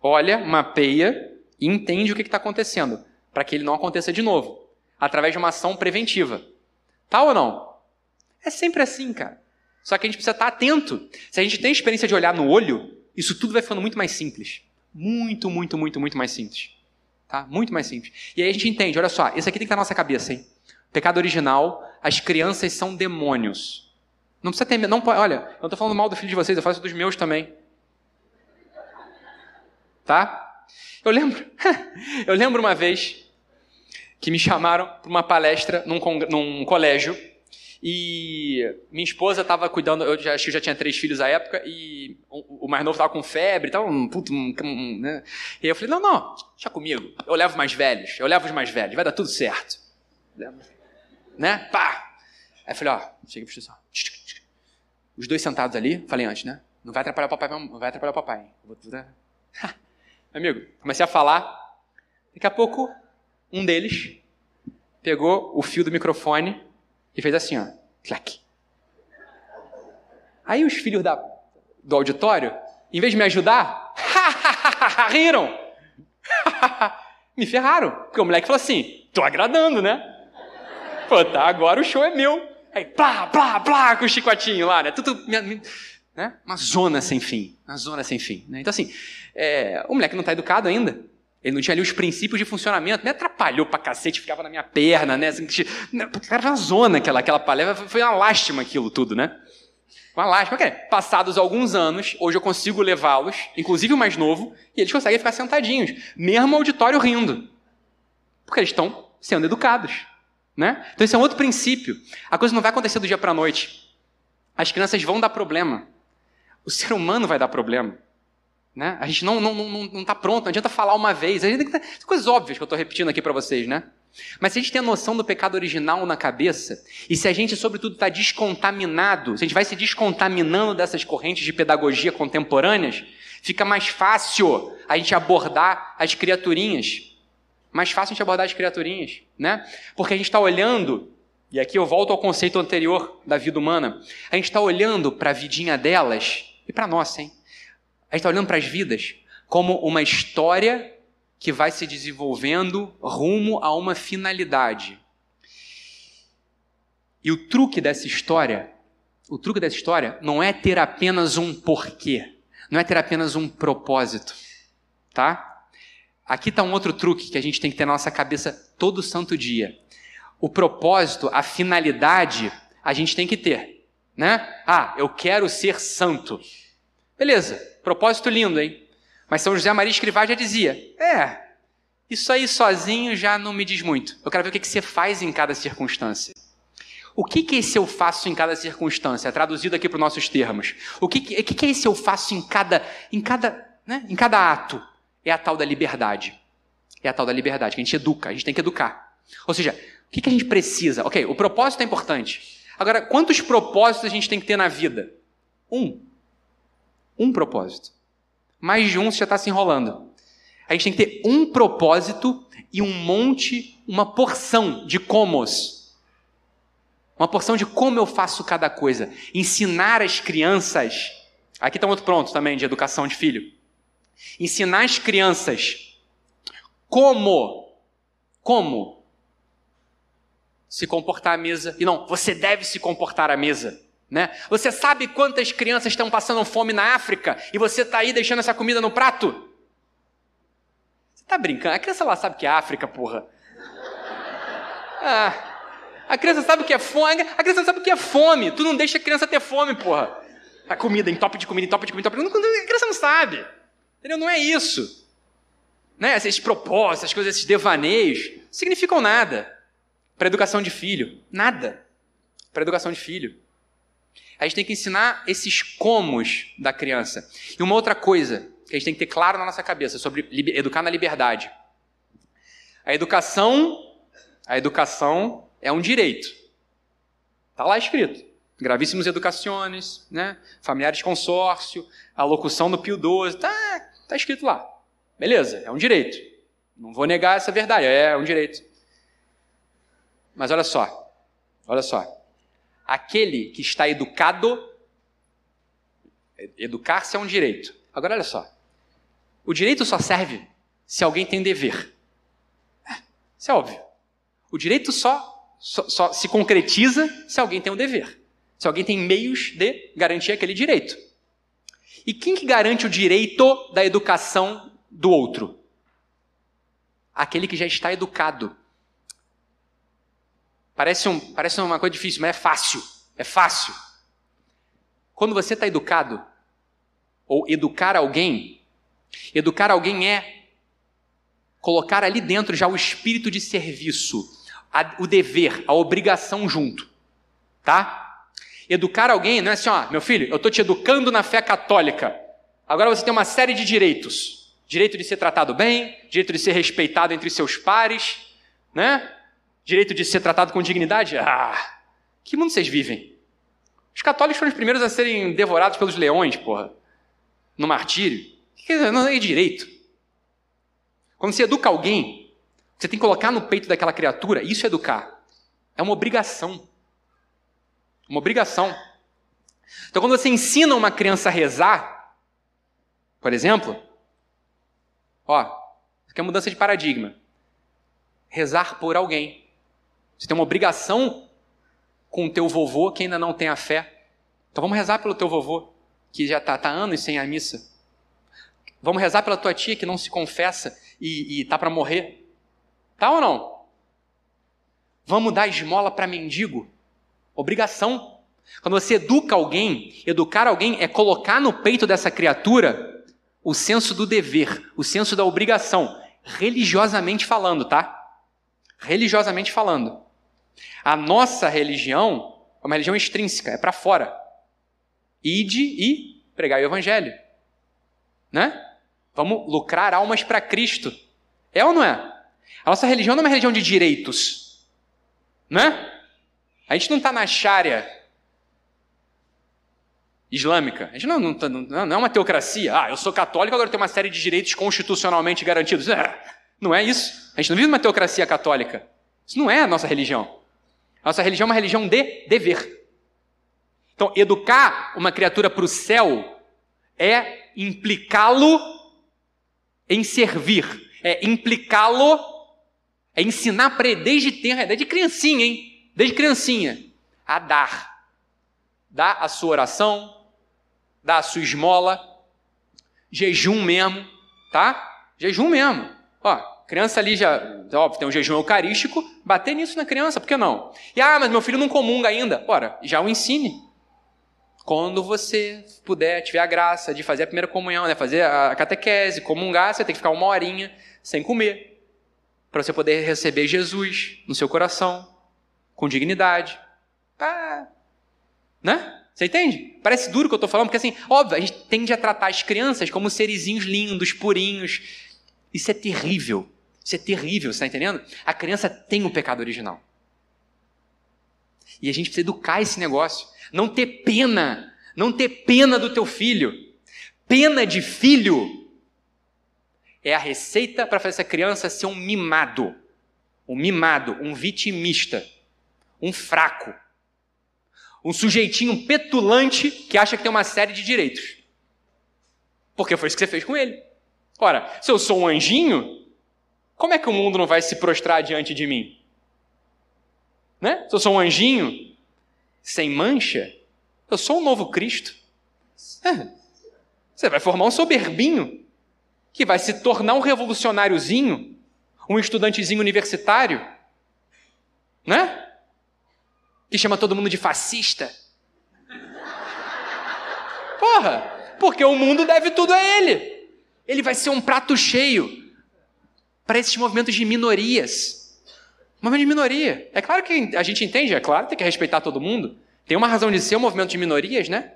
olha, mapeia e entende o que está acontecendo, para que ele não aconteça de novo, através de uma ação preventiva. Tá ou não? É sempre assim, cara. Só que a gente precisa estar tá atento. Se a gente tem experiência de olhar no olho, isso tudo vai ficando muito mais simples. Muito, muito, muito, muito mais simples. Tá? Muito mais simples. E aí a gente entende, olha só, isso aqui tem que estar na nossa cabeça, hein? Pecado original, as crianças são demônios. Não precisa ter não pode, olha, eu não estou falando mal do filho de vocês, eu faço dos meus também. Tá? Eu lembro, eu lembro uma vez que me chamaram para uma palestra num, num colégio e minha esposa estava cuidando, eu já, acho que eu já tinha três filhos à época, e o, o mais novo estava com febre, estava um puto, um, um, né? E eu falei, não, não, deixa comigo, eu levo mais velhos, eu levo os mais velhos, vai dar tudo certo. Né? Pá! Aí eu falei, ó, cheguei para Os dois sentados ali, falei antes, né? Não vai atrapalhar o papai, não vai atrapalhar o papai. Amigo, comecei a falar, daqui a pouco, um deles pegou o fio do microfone e fez assim, ó. Clac. Aí os filhos da, do auditório, em vez de me ajudar, riram. me ferraram. Porque o moleque falou assim: tô agradando, né? Pô, tá, agora o show é meu. Aí, plá, plá, plá, com o chicotinho lá, né? Tudo. Né? Uma zona sem fim. Uma zona sem fim. Né? Então, assim, é, o moleque não está educado ainda. Ele não tinha ali os princípios de funcionamento, me atrapalhou pra cacete, ficava na minha perna, né? Assim, era uma zona aquela, aquela palestra, foi uma lástima aquilo tudo, né? Uma lástima. Passados alguns anos, hoje eu consigo levá-los, inclusive o mais novo, e eles conseguem ficar sentadinhos, mesmo auditório rindo. Porque eles estão sendo educados. Né? Então esse é um outro princípio. A coisa não vai acontecer do dia para a noite. As crianças vão dar problema. O ser humano vai dar problema. Né? A gente não está não, não, não tá pronto, não adianta falar uma vez. A gente tem que, coisas óbvias que eu estou repetindo aqui para vocês, né? Mas se a gente tem a noção do pecado original na cabeça, e se a gente, sobretudo, está descontaminado, se a gente vai se descontaminando dessas correntes de pedagogia contemporâneas, fica mais fácil a gente abordar as criaturinhas. Mais fácil a gente abordar as criaturinhas, né? Porque a gente está olhando, e aqui eu volto ao conceito anterior da vida humana, a gente está olhando para a vidinha delas, e para nós, hein? A gente está olhando para as vidas como uma história que vai se desenvolvendo rumo a uma finalidade. E o truque dessa história, o truque dessa história não é ter apenas um porquê, não é ter apenas um propósito, tá? Aqui está um outro truque que a gente tem que ter na nossa cabeça todo santo dia. o propósito, a finalidade, a gente tem que ter, né? Ah, eu quero ser santo. Beleza, propósito lindo, hein? Mas São José Maria Escrivá já dizia: é, isso aí sozinho já não me diz muito. Eu quero ver o que você faz em cada circunstância. O que, é esse eu faço em cada circunstância? Traduzido aqui para os nossos termos. O que, que, que é esse eu faço em cada, em cada, né, em cada ato? É a tal da liberdade. É a tal da liberdade, que a gente educa, a gente tem que educar. Ou seja, o que a gente precisa? Ok, o propósito é importante. Agora, quantos propósitos a gente tem que ter na vida? Um. Um propósito. Mais de um você já está se enrolando. A gente tem que ter um propósito e um monte, uma porção de comos uma porção de como eu faço cada coisa. Ensinar as crianças. Aqui está um outro pronto também de educação de filho. Ensinar as crianças como, como se comportar à mesa. E não, você deve se comportar à mesa. Né? Você sabe quantas crianças estão passando fome na África e você está aí deixando essa comida no prato? Você está brincando? A criança lá sabe que é África, porra. Ah, a criança sabe o que é fome. A criança sabe o que é fome. Tu não deixa a criança ter fome, porra. A comida, em top de comida, em top de comida, top de comida. A criança não sabe. Entendeu? Não é isso. Né? Esses propósitos, essas coisas, esses devaneios, significam nada. Para educação de filho. Nada. Para educação de filho. A gente tem que ensinar esses comos da criança. E uma outra coisa que a gente tem que ter claro na nossa cabeça sobre educar na liberdade. A educação, a educação é um direito. Está lá escrito. Gravíssimos educaciones, né? familiares consórcio, a locução do Pio XII, está tá escrito lá. Beleza, é um direito. Não vou negar essa verdade, é um direito. Mas olha só, olha só. Aquele que está educado, educar-se é um direito. Agora olha só. O direito só serve se alguém tem dever. É, isso é óbvio. O direito só só, só se concretiza se alguém tem um dever, se alguém tem meios de garantir aquele direito. E quem que garante o direito da educação do outro? Aquele que já está educado. Parece, um, parece uma coisa difícil, mas é fácil. É fácil. Quando você está educado, ou educar alguém, educar alguém é colocar ali dentro já o espírito de serviço, a, o dever, a obrigação junto. Tá? Educar alguém não é assim, ó, meu filho, eu estou te educando na fé católica. Agora você tem uma série de direitos. Direito de ser tratado bem, direito de ser respeitado entre seus pares, né? Direito de ser tratado com dignidade. Ah, que mundo vocês vivem? Os católicos foram os primeiros a serem devorados pelos leões, porra. No martírio. Não é direito. Quando você educa alguém, você tem que colocar no peito daquela criatura, isso é educar. É uma obrigação. Uma obrigação. Então, quando você ensina uma criança a rezar, por exemplo, ó, isso aqui é mudança de paradigma. Rezar por alguém. Você tem uma obrigação com o teu vovô que ainda não tem a fé. Então vamos rezar pelo teu vovô, que já está tá anos sem a missa. Vamos rezar pela tua tia que não se confessa e está para morrer. Tá ou não? Vamos dar esmola para mendigo? Obrigação. Quando você educa alguém, educar alguém é colocar no peito dessa criatura o senso do dever, o senso da obrigação, religiosamente falando, tá? Religiosamente falando. A nossa religião é uma religião extrínseca, é para fora. Ide e pregar o evangelho. Né? Vamos lucrar almas para Cristo. É ou não é? A nossa religião não é uma religião de direitos. Né? A gente não está na Sharia islâmica. A gente não, tá, não, não, não, é uma teocracia. Ah, eu sou católico, agora tenho uma série de direitos constitucionalmente garantidos. É, não é isso. A gente não vive uma teocracia católica. Isso não é a nossa religião. Nossa religião é uma religião de dever. Então, educar uma criatura para o céu é implicá-lo em servir, é implicá-lo é ensinar para ele desde tenra, desde criancinha, hein? Desde criancinha, a dar. Dá a sua oração, dá a sua esmola, jejum mesmo, tá? Jejum mesmo. Ó, criança ali já, óbvio, tem um jejum eucarístico, bater nisso na criança, por que não? E ah, mas meu filho não comunga ainda. Ora, já o ensine. Quando você puder, tiver a graça de fazer a primeira comunhão, né, fazer a catequese, comungar, você tem que ficar uma horinha sem comer, para você poder receber Jesus no seu coração, com dignidade. Ah, né? Você entende? Parece duro o que eu estou falando, porque assim, óbvio, a gente tende a tratar as crianças como serizinhos lindos, purinhos. Isso é terrível. Isso é terrível, você está entendendo? A criança tem o pecado original. E a gente precisa educar esse negócio. Não ter pena. Não ter pena do teu filho. Pena de filho é a receita para fazer essa criança ser um mimado. Um mimado, um vitimista, um fraco. Um sujeitinho petulante que acha que tem uma série de direitos. Porque foi isso que você fez com ele. Ora, se eu sou um anjinho, como é que o mundo não vai se prostrar diante de mim? Né? Se eu sou um anjinho sem mancha, eu sou um novo Cristo. É. Você vai formar um soberbinho que vai se tornar um revolucionáriozinho, um estudantezinho universitário, né? Que chama todo mundo de fascista. Porra, porque o mundo deve tudo a ele. Ele vai ser um prato cheio para esses movimentos de minorias. Movimento de minoria. É claro que a gente entende, é claro, tem que respeitar todo mundo. Tem uma razão de ser um movimento de minorias, né?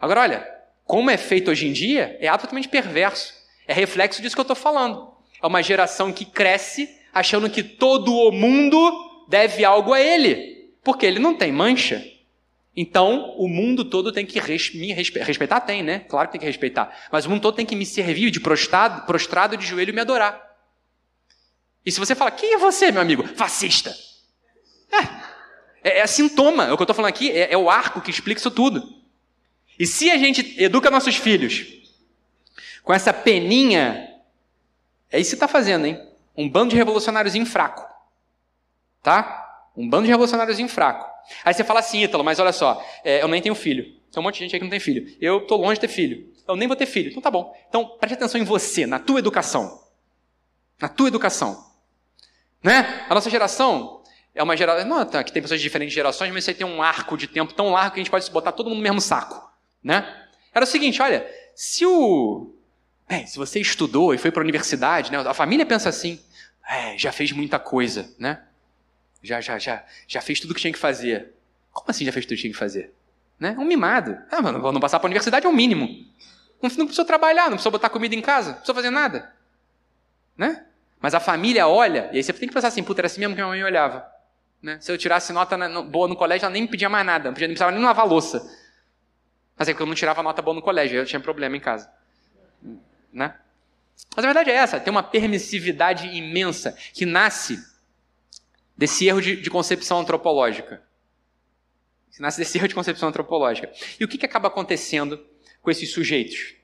Agora, olha, como é feito hoje em dia, é absolutamente perverso. É reflexo disso que eu estou falando. É uma geração que cresce achando que todo o mundo deve algo a ele, porque ele não tem mancha. Então, o mundo todo tem que res me respeitar. Respeitar tem, né? Claro que tem que respeitar. Mas o mundo todo tem que me servir de prostrado, prostrado de joelho e me adorar. E se você fala, quem é você, meu amigo? Fascista. É, é, é sintoma. É o que eu estou falando aqui é, é o arco que explica isso tudo. E se a gente educa nossos filhos com essa peninha, é isso que está fazendo, hein? Um bando de revolucionáriozinho fraco. Tá? Um bando de revolucionáriozinho fraco. Aí você fala assim, Ítalo, mas olha só, é, eu nem tenho filho. Tem um monte de gente aí que não tem filho. Eu estou longe de ter filho. Eu nem vou ter filho. Então tá bom. Então preste atenção em você, na tua educação. Na tua educação. Né? A nossa geração é uma geração. Não, tá, que tem pessoas de diferentes gerações, mas você tem um arco de tempo tão largo que a gente pode botar todo mundo no mesmo saco. Né? Era o seguinte: olha, se o. Se você estudou e foi para a universidade, né, a família pensa assim, é, já fez muita coisa, né? Já, já, já, já fez tudo o que tinha que fazer. Como assim já fez tudo o que tinha que fazer? Né? Um mimado. Ah, não passar para a universidade é o mínimo. Não, não precisa trabalhar, não precisa botar comida em casa, não precisa fazer nada. Né? Mas a família olha, e aí você tem que pensar assim, puta, era assim mesmo que minha mãe olhava. Né? Se eu tirasse nota na, no, boa no colégio, ela nem me pedia mais nada, não, precisava nem lavar louça. Mas é porque eu não tirava nota boa no colégio, eu tinha problema em casa. Né? Mas a verdade é essa, tem uma permissividade imensa que nasce desse erro de, de concepção antropológica. Que nasce desse erro de concepção antropológica. E o que, que acaba acontecendo com esses sujeitos?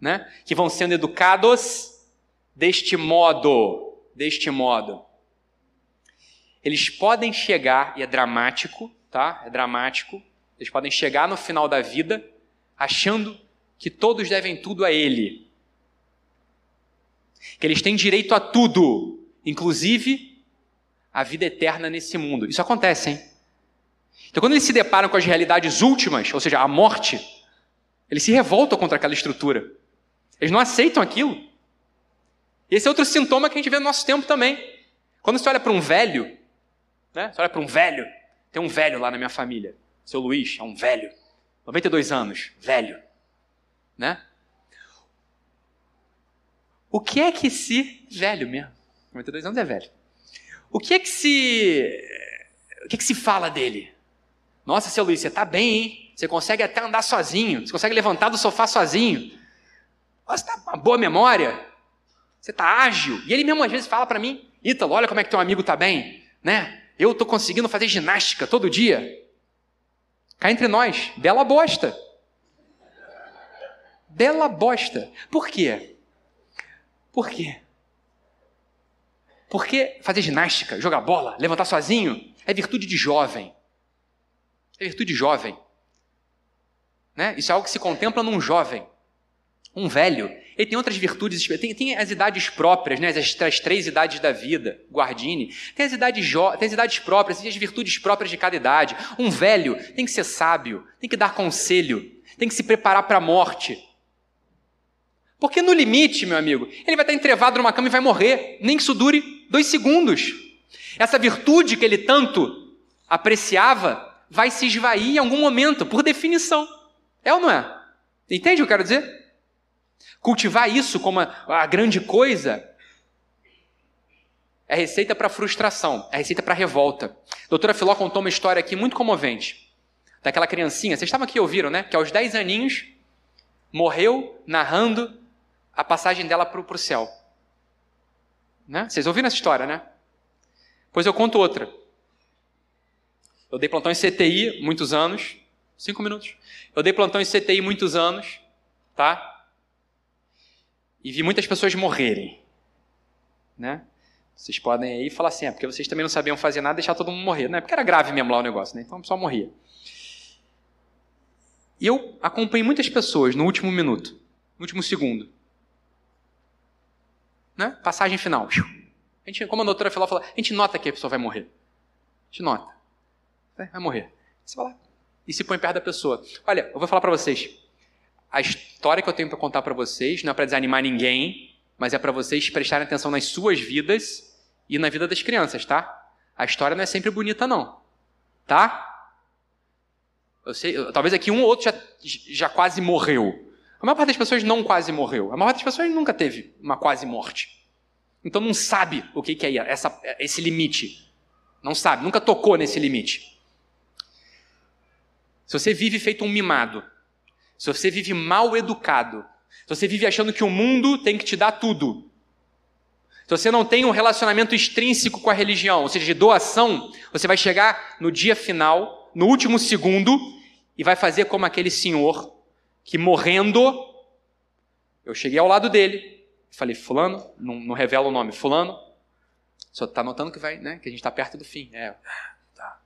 Né? Que vão sendo educados deste modo, deste modo. Eles podem chegar, e é dramático, tá? É dramático. Eles podem chegar no final da vida achando que todos devem tudo a ele. Que eles têm direito a tudo, inclusive a vida eterna nesse mundo. Isso acontece, hein? Então, quando eles se deparam com as realidades últimas, ou seja, a morte, eles se revoltam contra aquela estrutura. Eles não aceitam aquilo. Esse é outro sintoma que a gente vê no nosso tempo também. Quando você olha para um velho, né? Você olha para um velho, tem um velho lá na minha família. Seu Luiz é um velho. 92 anos, velho. Né? O que é que se. Velho mesmo. 92 anos é velho. O que é que se. O que é que se fala dele? Nossa, seu Luiz, você está bem, hein? Você consegue até andar sozinho. Você consegue levantar do sofá sozinho. Você está com uma boa memória. Você está ágil. E ele mesmo às vezes fala para mim, Ítalo, olha como é que teu amigo está bem, né? Eu estou conseguindo fazer ginástica todo dia. Cá entre nós, bela bosta. Bela bosta. Por quê? Por quê? Porque fazer ginástica, jogar bola, levantar sozinho, é virtude de jovem. É virtude jovem. Né? Isso é algo que se contempla num jovem. Um velho, ele tem outras virtudes, tem, tem as idades próprias, né? as, as, três idades da vida, Guardini. Tem as, idades tem as idades próprias, tem as virtudes próprias de cada idade. Um velho tem que ser sábio, tem que dar conselho, tem que se preparar para a morte. Porque no limite, meu amigo, ele vai estar entrevado numa cama e vai morrer, nem que isso dure dois segundos. Essa virtude que ele tanto apreciava vai se esvair em algum momento, por definição. É ou não é? Entende o que eu quero dizer? Cultivar isso como a, a grande coisa é receita para frustração, é receita para revolta. A doutora Filó contou uma história aqui muito comovente. Daquela criancinha, vocês estavam aqui e ouviram, né? Que aos 10 aninhos morreu narrando a passagem dela para o céu. Né? Vocês ouviram essa história, né? Pois eu conto outra. Eu dei plantão em CTI muitos anos. Cinco minutos. Eu dei plantão em CTI muitos anos, tá? E vi muitas pessoas morrerem, né? Vocês podem aí falar assim, é porque vocês também não sabiam fazer nada, deixar todo mundo morrer, né? Porque era grave mesmo lá o negócio, né? Então pessoal morria. E eu acompanhei muitas pessoas no último minuto, no último segundo. Né? Passagem final. A gente, como a doutora falou, fala, a gente nota que a pessoa vai morrer. A gente nota. Vai morrer. Você vai lá e se põe perto da pessoa. Olha, eu vou falar para vocês. A história que eu tenho para contar para vocês não é para desanimar ninguém, mas é para vocês prestarem atenção nas suas vidas e na vida das crianças, tá? A história não é sempre bonita, não. Tá? Eu sei, talvez aqui um ou outro já, já quase morreu. A maior parte das pessoas não quase morreu. A maior parte das pessoas nunca teve uma quase morte. Então não sabe o que é essa, esse limite. Não sabe, nunca tocou nesse limite. Se você vive feito um mimado, se você vive mal educado, se você vive achando que o mundo tem que te dar tudo, se você não tem um relacionamento extrínseco com a religião, ou seja, de doação, você vai chegar no dia final, no último segundo, e vai fazer como aquele senhor que morrendo, eu cheguei ao lado dele, falei, fulano, não, não revela o nome, fulano, só está notando que vai, né, que a gente está perto do fim. É, tá.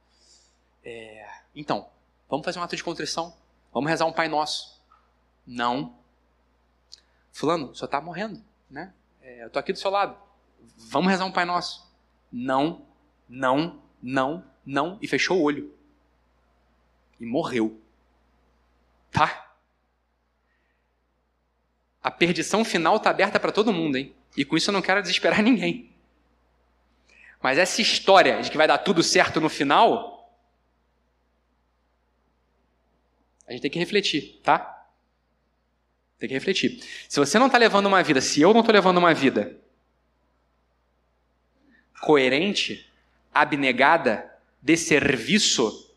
É, então, vamos fazer um ato de contrição, vamos rezar um Pai Nosso. Não. Fulano, só está morrendo, né? É, eu estou aqui do seu lado. Vamos rezar um Pai Nosso. Não, não, não, não. E fechou o olho. E morreu. Tá? a perdição final está aberta para todo mundo, hein? E com isso eu não quero desesperar ninguém. Mas essa história de que vai dar tudo certo no final, a gente tem que refletir, tá? Tem que refletir. Se você não está levando uma vida, se eu não estou levando uma vida coerente, abnegada, de serviço,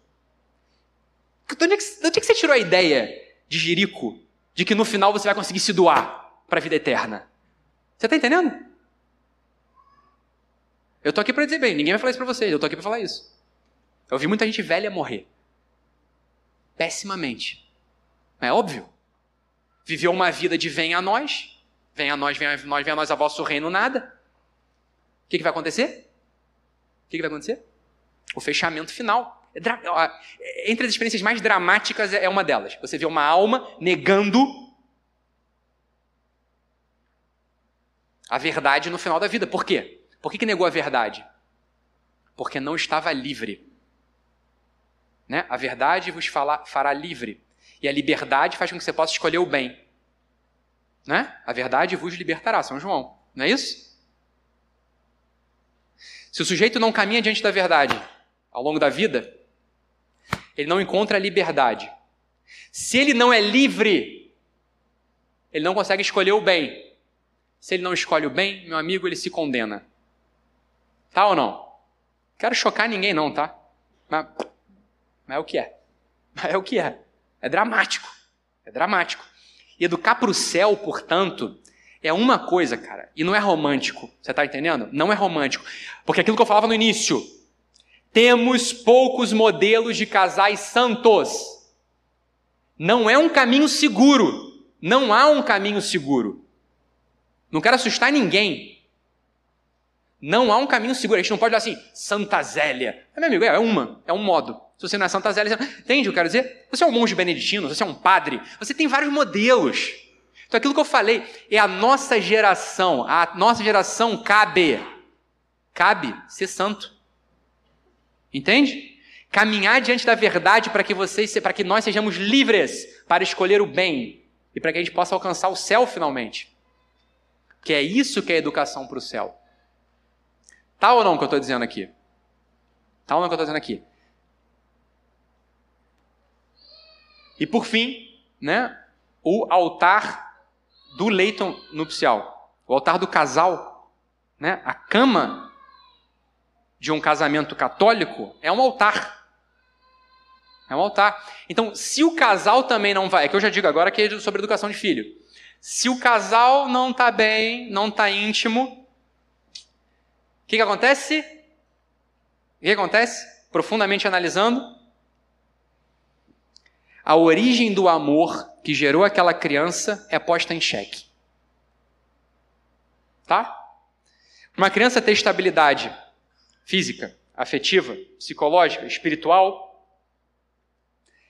de onde, é que, de onde é que você tirou a ideia de Jerico de que no final você vai conseguir se doar para a vida eterna. Você está entendendo? Eu estou aqui para dizer bem, ninguém vai falar isso para vocês, eu estou aqui para falar isso. Eu vi muita gente velha morrer. Pessimamente. É óbvio. Viveu uma vida de vem a nós, vem a nós, vem a nós, vem a nós a vosso reino, nada. O que, que vai acontecer? O que, que vai acontecer? O fechamento final. Entre as experiências mais dramáticas é uma delas. Você vê uma alma negando a verdade no final da vida. Por quê? Por que, que negou a verdade? Porque não estava livre. Né? A verdade vos fala, fará livre. E a liberdade faz com que você possa escolher o bem. Né? A verdade vos libertará, São João. Não é isso? Se o sujeito não caminha diante da verdade ao longo da vida, ele não encontra liberdade. Se ele não é livre, ele não consegue escolher o bem. Se ele não escolhe o bem, meu amigo, ele se condena. Tá ou não? Quero chocar ninguém, não, tá? Mas, mas é o que é. Mas é o que é. É dramático. É dramático. E educar para o céu, portanto, é uma coisa, cara, e não é romântico. Você está entendendo? Não é romântico. Porque aquilo que eu falava no início, temos poucos modelos de casais santos. Não é um caminho seguro. Não há um caminho seguro. Não quero assustar ninguém. Não há um caminho seguro. A gente não pode falar assim, Santa Zélia. É, meu amigo, é uma, é um modo. Se você não é Santa Zélia, você... entende o que eu quero dizer? Você é um monge beneditino, você é um padre, você tem vários modelos. Então aquilo que eu falei é a nossa geração, a nossa geração cabe, cabe ser santo. Entende? Caminhar diante da verdade para que vocês, para que nós sejamos livres para escolher o bem e para que a gente possa alcançar o céu finalmente. Que é isso que é educação para o céu. Tá ou não o que eu estou dizendo aqui? Tá ou não o que eu estou dizendo aqui? E por fim, né, o altar do leito nupcial, o altar do casal, né, a cama de um casamento católico é um altar. É um altar. Então, se o casal também não vai, é que eu já digo agora que é sobre educação de filho. Se o casal não está bem, não está íntimo, o que, que acontece? O que acontece? Profundamente analisando, a origem do amor que gerou aquela criança é posta em xeque. Tá? Uma criança ter estabilidade física, afetiva, psicológica, espiritual,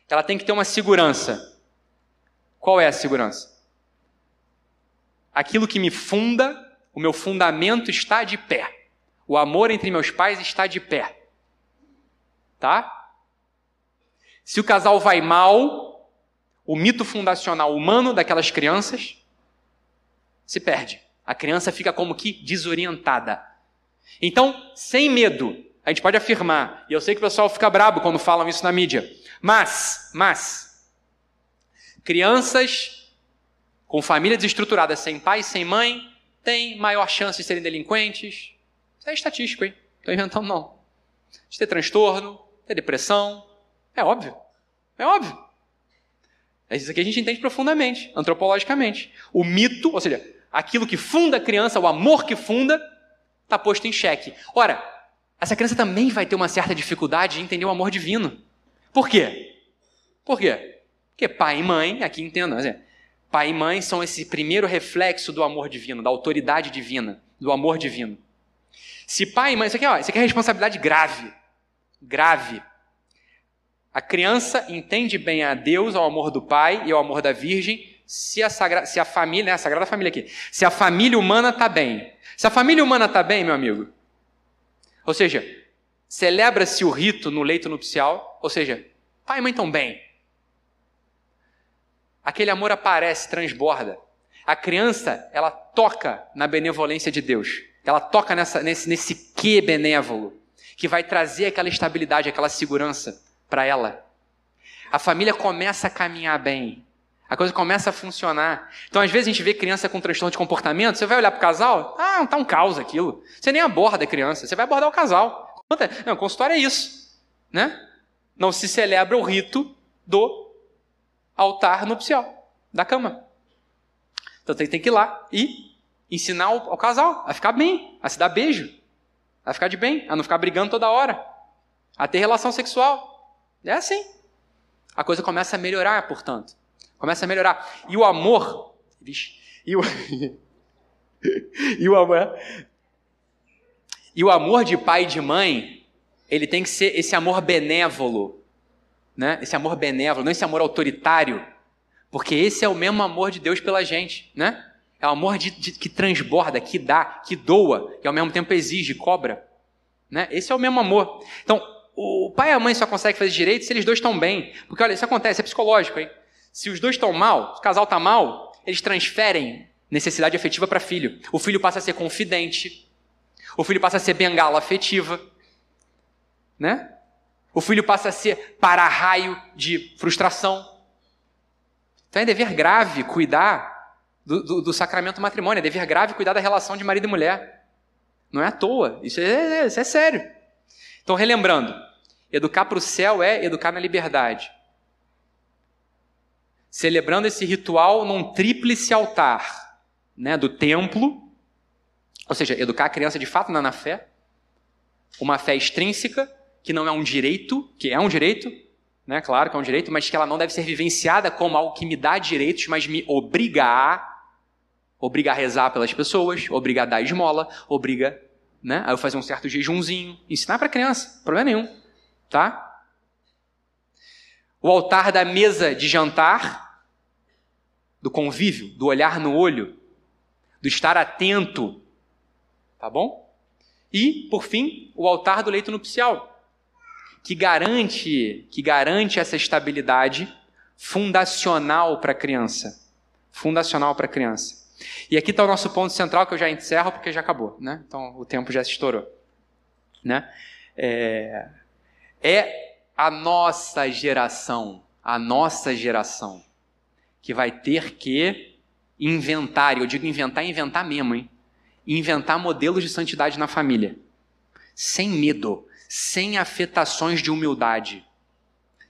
ela tem que ter uma segurança. Qual é a segurança? Aquilo que me funda, o meu fundamento está de pé. O amor entre meus pais está de pé. Tá? Se o casal vai mal, o mito fundacional humano daquelas crianças se perde. A criança fica como que desorientada. Então, sem medo, a gente pode afirmar, e eu sei que o pessoal fica brabo quando falam isso na mídia, mas, mas, crianças com família desestruturada, sem pai sem mãe, têm maior chance de serem delinquentes. Isso é estatístico, hein? Estou inventando, não. De ter transtorno, ter depressão, é óbvio. É óbvio. É isso aqui a gente entende profundamente, antropologicamente. O mito, ou seja, aquilo que funda a criança, o amor que funda, está posto em xeque. Ora, essa criança também vai ter uma certa dificuldade em entender o amor divino. Por quê? Por quê? Porque pai e mãe, aqui entendam, pai e mãe são esse primeiro reflexo do amor divino, da autoridade divina, do amor divino. Se pai e mãe, isso aqui, ó, isso aqui é responsabilidade grave. Grave. A criança entende bem a Deus, ao amor do pai e ao amor da virgem, se a, sagra... se a família, né, a Sagrada Família aqui, se a família humana está bem. Se a família humana está bem, meu amigo, ou seja, celebra-se o rito no leito nupcial, ou seja, pai e mãe estão bem. Aquele amor aparece, transborda. A criança, ela toca na benevolência de Deus. Ela toca nessa, nesse, nesse que benévolo, que vai trazer aquela estabilidade, aquela segurança para ela. A família começa a caminhar bem. A coisa começa a funcionar. Então, às vezes, a gente vê criança com transtorno de comportamento, você vai olhar para o casal, ah, está um caos aquilo. Você nem aborda a criança, você vai abordar o casal. Não, consultório é isso. Né? Não se celebra o rito do altar nupcial, da cama. Então, tem, que ir lá e ensinar ao casal a ficar bem, a se dar beijo, a ficar de bem, a não ficar brigando toda hora, a ter relação sexual. É assim. A coisa começa a melhorar, portanto. Começa a melhorar. E o amor. Vixe, e o, e o amor. E o amor de pai e de mãe, ele tem que ser esse amor benévolo. Né? Esse amor benévolo, não esse amor autoritário. Porque esse é o mesmo amor de Deus pela gente. Né? É o amor de, de, que transborda, que dá, que doa, e ao mesmo tempo exige, cobra. Né? Esse é o mesmo amor. Então, o pai e a mãe só conseguem fazer direito se eles dois estão bem. Porque olha, isso acontece, é psicológico, hein? Se os dois estão mal, o casal está mal, eles transferem necessidade afetiva para filho. O filho passa a ser confidente. O filho passa a ser bengala afetiva. Né? O filho passa a ser para-raio de frustração. Então é dever grave cuidar do, do, do, sacramento matrimônio, é dever grave cuidar da relação de marido e mulher. Não é à toa, isso é, isso é sério. Então, relembrando, Educar para o céu é educar na liberdade. Celebrando esse ritual num tríplice altar, né, do templo, ou seja, educar a criança de fato na, fé, uma fé extrínseca, que não é um direito, que é um direito, né, claro que é um direito, mas que ela não deve ser vivenciada como algo que me dá direitos, mas me obriga a, obriga a rezar pelas pessoas, obriga a dar esmola, obriga né, a eu fazer um certo jejumzinho, ensinar para a criança, problema nenhum tá? O altar da mesa de jantar, do convívio, do olhar no olho, do estar atento, tá bom? E, por fim, o altar do leito nupcial, que garante, que garante essa estabilidade fundacional para a criança, fundacional para a criança. E aqui está o nosso ponto central que eu já encerro porque já acabou, né? Então o tempo já se estourou, né? É, é a nossa geração, a nossa geração que vai ter que inventar, e eu digo inventar, inventar mesmo, hein? Inventar modelos de santidade na família. Sem medo, sem afetações de humildade.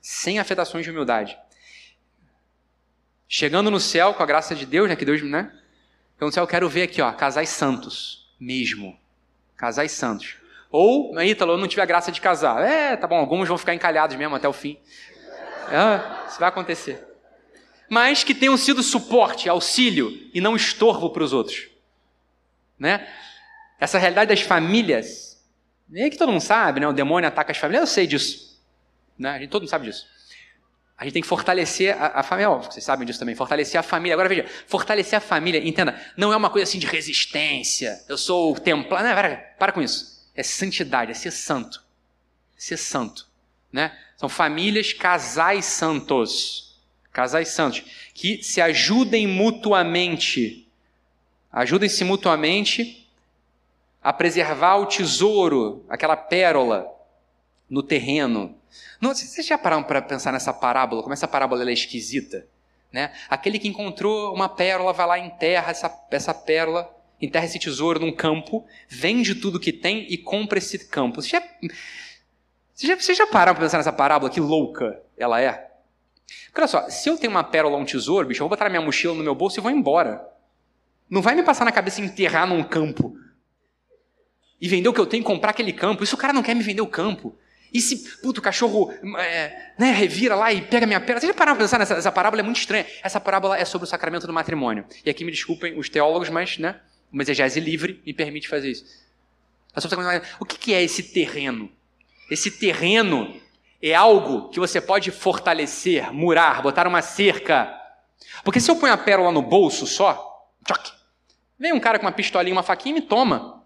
Sem afetações de humildade. Chegando no céu, com a graça de Deus, né? Que Deus, né? Eu no céu eu quero ver aqui, ó, casais santos. Mesmo. Casais santos. Ou, Ítalo, eu não tive a graça de casar. É, tá bom, alguns vão ficar encalhados mesmo até o fim. É, isso vai acontecer mas que tenham sido suporte, auxílio e não estorvo para os outros. Né? Essa realidade das famílias, é que todo mundo sabe, né? o demônio ataca as famílias, eu sei disso. Né? A gente, todo mundo sabe disso. A gente tem que fortalecer a, a família, óbvio, vocês sabem disso também, fortalecer a família. Agora veja, fortalecer a família, entenda, não é uma coisa assim de resistência, eu sou o templar, não, para, para com isso. É santidade, é ser santo. É ser santo. Né? São famílias, casais santos casais santos, que se ajudem mutuamente, ajudem-se mutuamente a preservar o tesouro, aquela pérola no terreno. Não, vocês já pararam para pensar nessa parábola? Como essa parábola é esquisita? Né? Aquele que encontrou uma pérola vai lá e enterra essa, essa pérola, enterra esse tesouro num campo, vende tudo que tem e compra esse campo. Vocês já, vocês já, vocês já pararam para pensar nessa parábola? Que louca ela é? Olha só, se eu tenho uma pérola ou um tesouro, bicho, eu vou botar na minha mochila no meu bolso e vou embora. Não vai me passar na cabeça enterrar num campo e vender o que eu tenho e comprar aquele campo. Isso o cara não quer me vender o campo. E se, puto, o cachorro é, né, revira lá e pega minha pérola? Você já pararam pra pensar nessa essa parábola? É muito estranha. Essa parábola é sobre o sacramento do matrimônio. E aqui me desculpem os teólogos, mas né, uma exegese livre me permite fazer isso. O que é esse terreno? Esse terreno é algo que você pode fortalecer, murar, botar uma cerca. Porque se eu ponho a pérola no bolso só, tchoc, vem um cara com uma pistolinha, uma faquinha e me toma.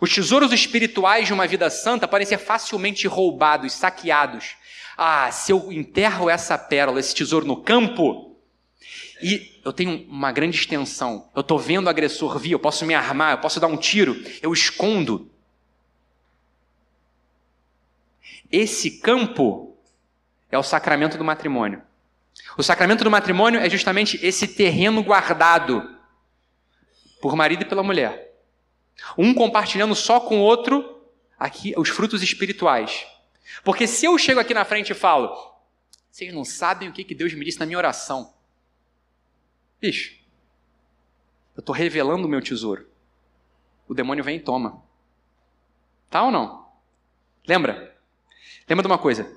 Os tesouros espirituais de uma vida santa podem ser facilmente roubados, saqueados. Ah, se eu enterro essa pérola, esse tesouro no campo, e eu tenho uma grande extensão, eu estou vendo o agressor vir, eu posso me armar, eu posso dar um tiro, eu escondo. Esse campo é o sacramento do matrimônio. O sacramento do matrimônio é justamente esse terreno guardado por marido e pela mulher. Um compartilhando só com o outro aqui os frutos espirituais. Porque se eu chego aqui na frente e falo, vocês não sabem o que Deus me disse na minha oração. Bicho, eu estou revelando o meu tesouro. O demônio vem e toma. Tá ou não? Lembra? Lembra de uma coisa?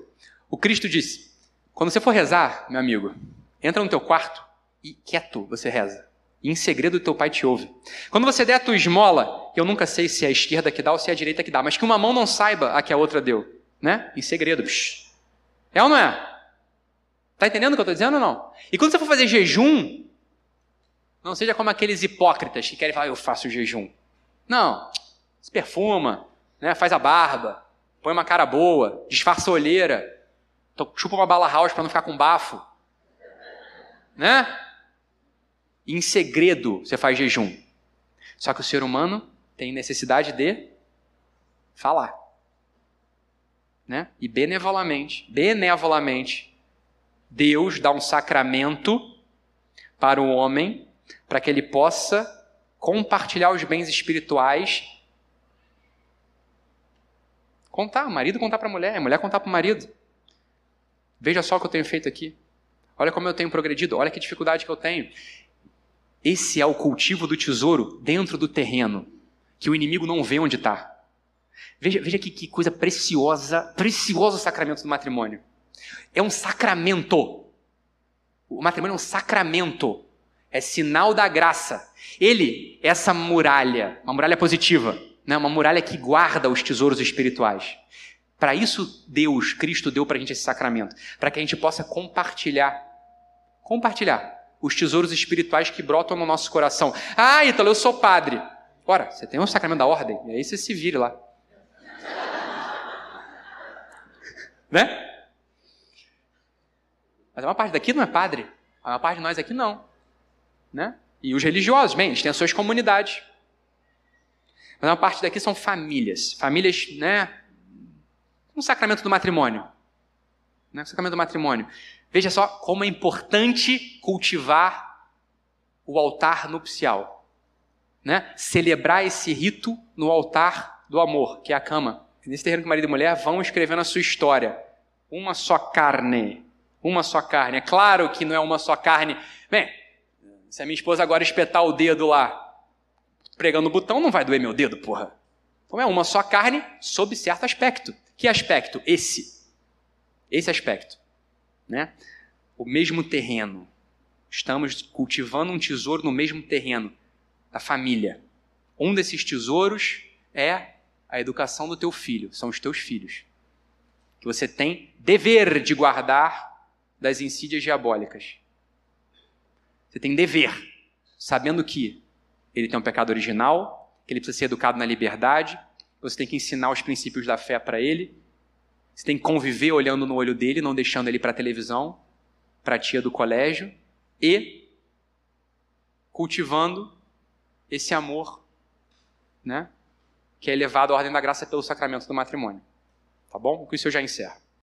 O Cristo disse: quando você for rezar, meu amigo, entra no teu quarto e quieto você reza. E em segredo teu pai te ouve. Quando você der a tua esmola, eu nunca sei se é a esquerda que dá ou se é a direita que dá, mas que uma mão não saiba a que a outra deu, né? Em segredo. Psh. É ou não é? Tá entendendo o que eu estou dizendo ou não? E quando você for fazer jejum, não seja como aqueles hipócritas que querem falar, eu faço jejum. Não, se perfuma, né? faz a barba, põe uma cara boa, disfarça a olheira, chupa uma bala house para não ficar com bafo. Né? Em segredo você faz jejum. Só que o ser humano tem necessidade de falar. Né? E benevolamente, benevolamente, Deus dá um sacramento para o homem para que ele possa compartilhar os bens espirituais Contar, o marido contar para a mulher, a mulher contar para o marido. Veja só o que eu tenho feito aqui. Olha como eu tenho progredido, olha que dificuldade que eu tenho. Esse é o cultivo do tesouro dentro do terreno, que o inimigo não vê onde está. Veja, veja que, que coisa preciosa, precioso o sacramento do matrimônio. É um sacramento. O matrimônio é um sacramento. É sinal da graça. Ele é essa muralha, uma muralha positiva né? uma muralha que guarda os tesouros espirituais. Para isso, Deus, Cristo, deu para a gente esse sacramento, para que a gente possa compartilhar, compartilhar os tesouros espirituais que brotam no nosso coração. Ah, Ítalo, eu sou padre. Ora, você tem um sacramento da ordem, e aí você se vire lá. né? Mas uma parte daqui não é padre. A maior parte de nós aqui não. Né? E os religiosos, bem, eles têm as suas comunidades. Mas uma parte daqui são famílias. Famílias, né? Um sacramento do matrimônio. Né? O sacramento do matrimônio. Veja só como é importante cultivar o altar nupcial. Né? Celebrar esse rito no altar do amor, que é a cama. Nesse terreno que marido e mulher vão escrevendo a sua história. Uma só carne. Uma só carne. É claro que não é uma só carne. Bem, se a minha esposa agora espetar o dedo lá, pregando o botão, não vai doer meu dedo, porra. Então é uma só carne sob certo aspecto. Que aspecto? Esse. Esse aspecto né? O mesmo terreno. Estamos cultivando um tesouro no mesmo terreno da família. Um desses tesouros é a educação do teu filho, são os teus filhos. Que você tem dever de guardar das insídias diabólicas. Você tem dever, sabendo que ele tem um pecado original, que ele precisa ser educado na liberdade, você tem que ensinar os princípios da fé para ele, você tem que conviver olhando no olho dele, não deixando ele para a televisão, para a tia do colégio e cultivando esse amor, né? Que é elevado à ordem da graça pelo sacramento do matrimônio. Tá bom? Com isso eu já encerro.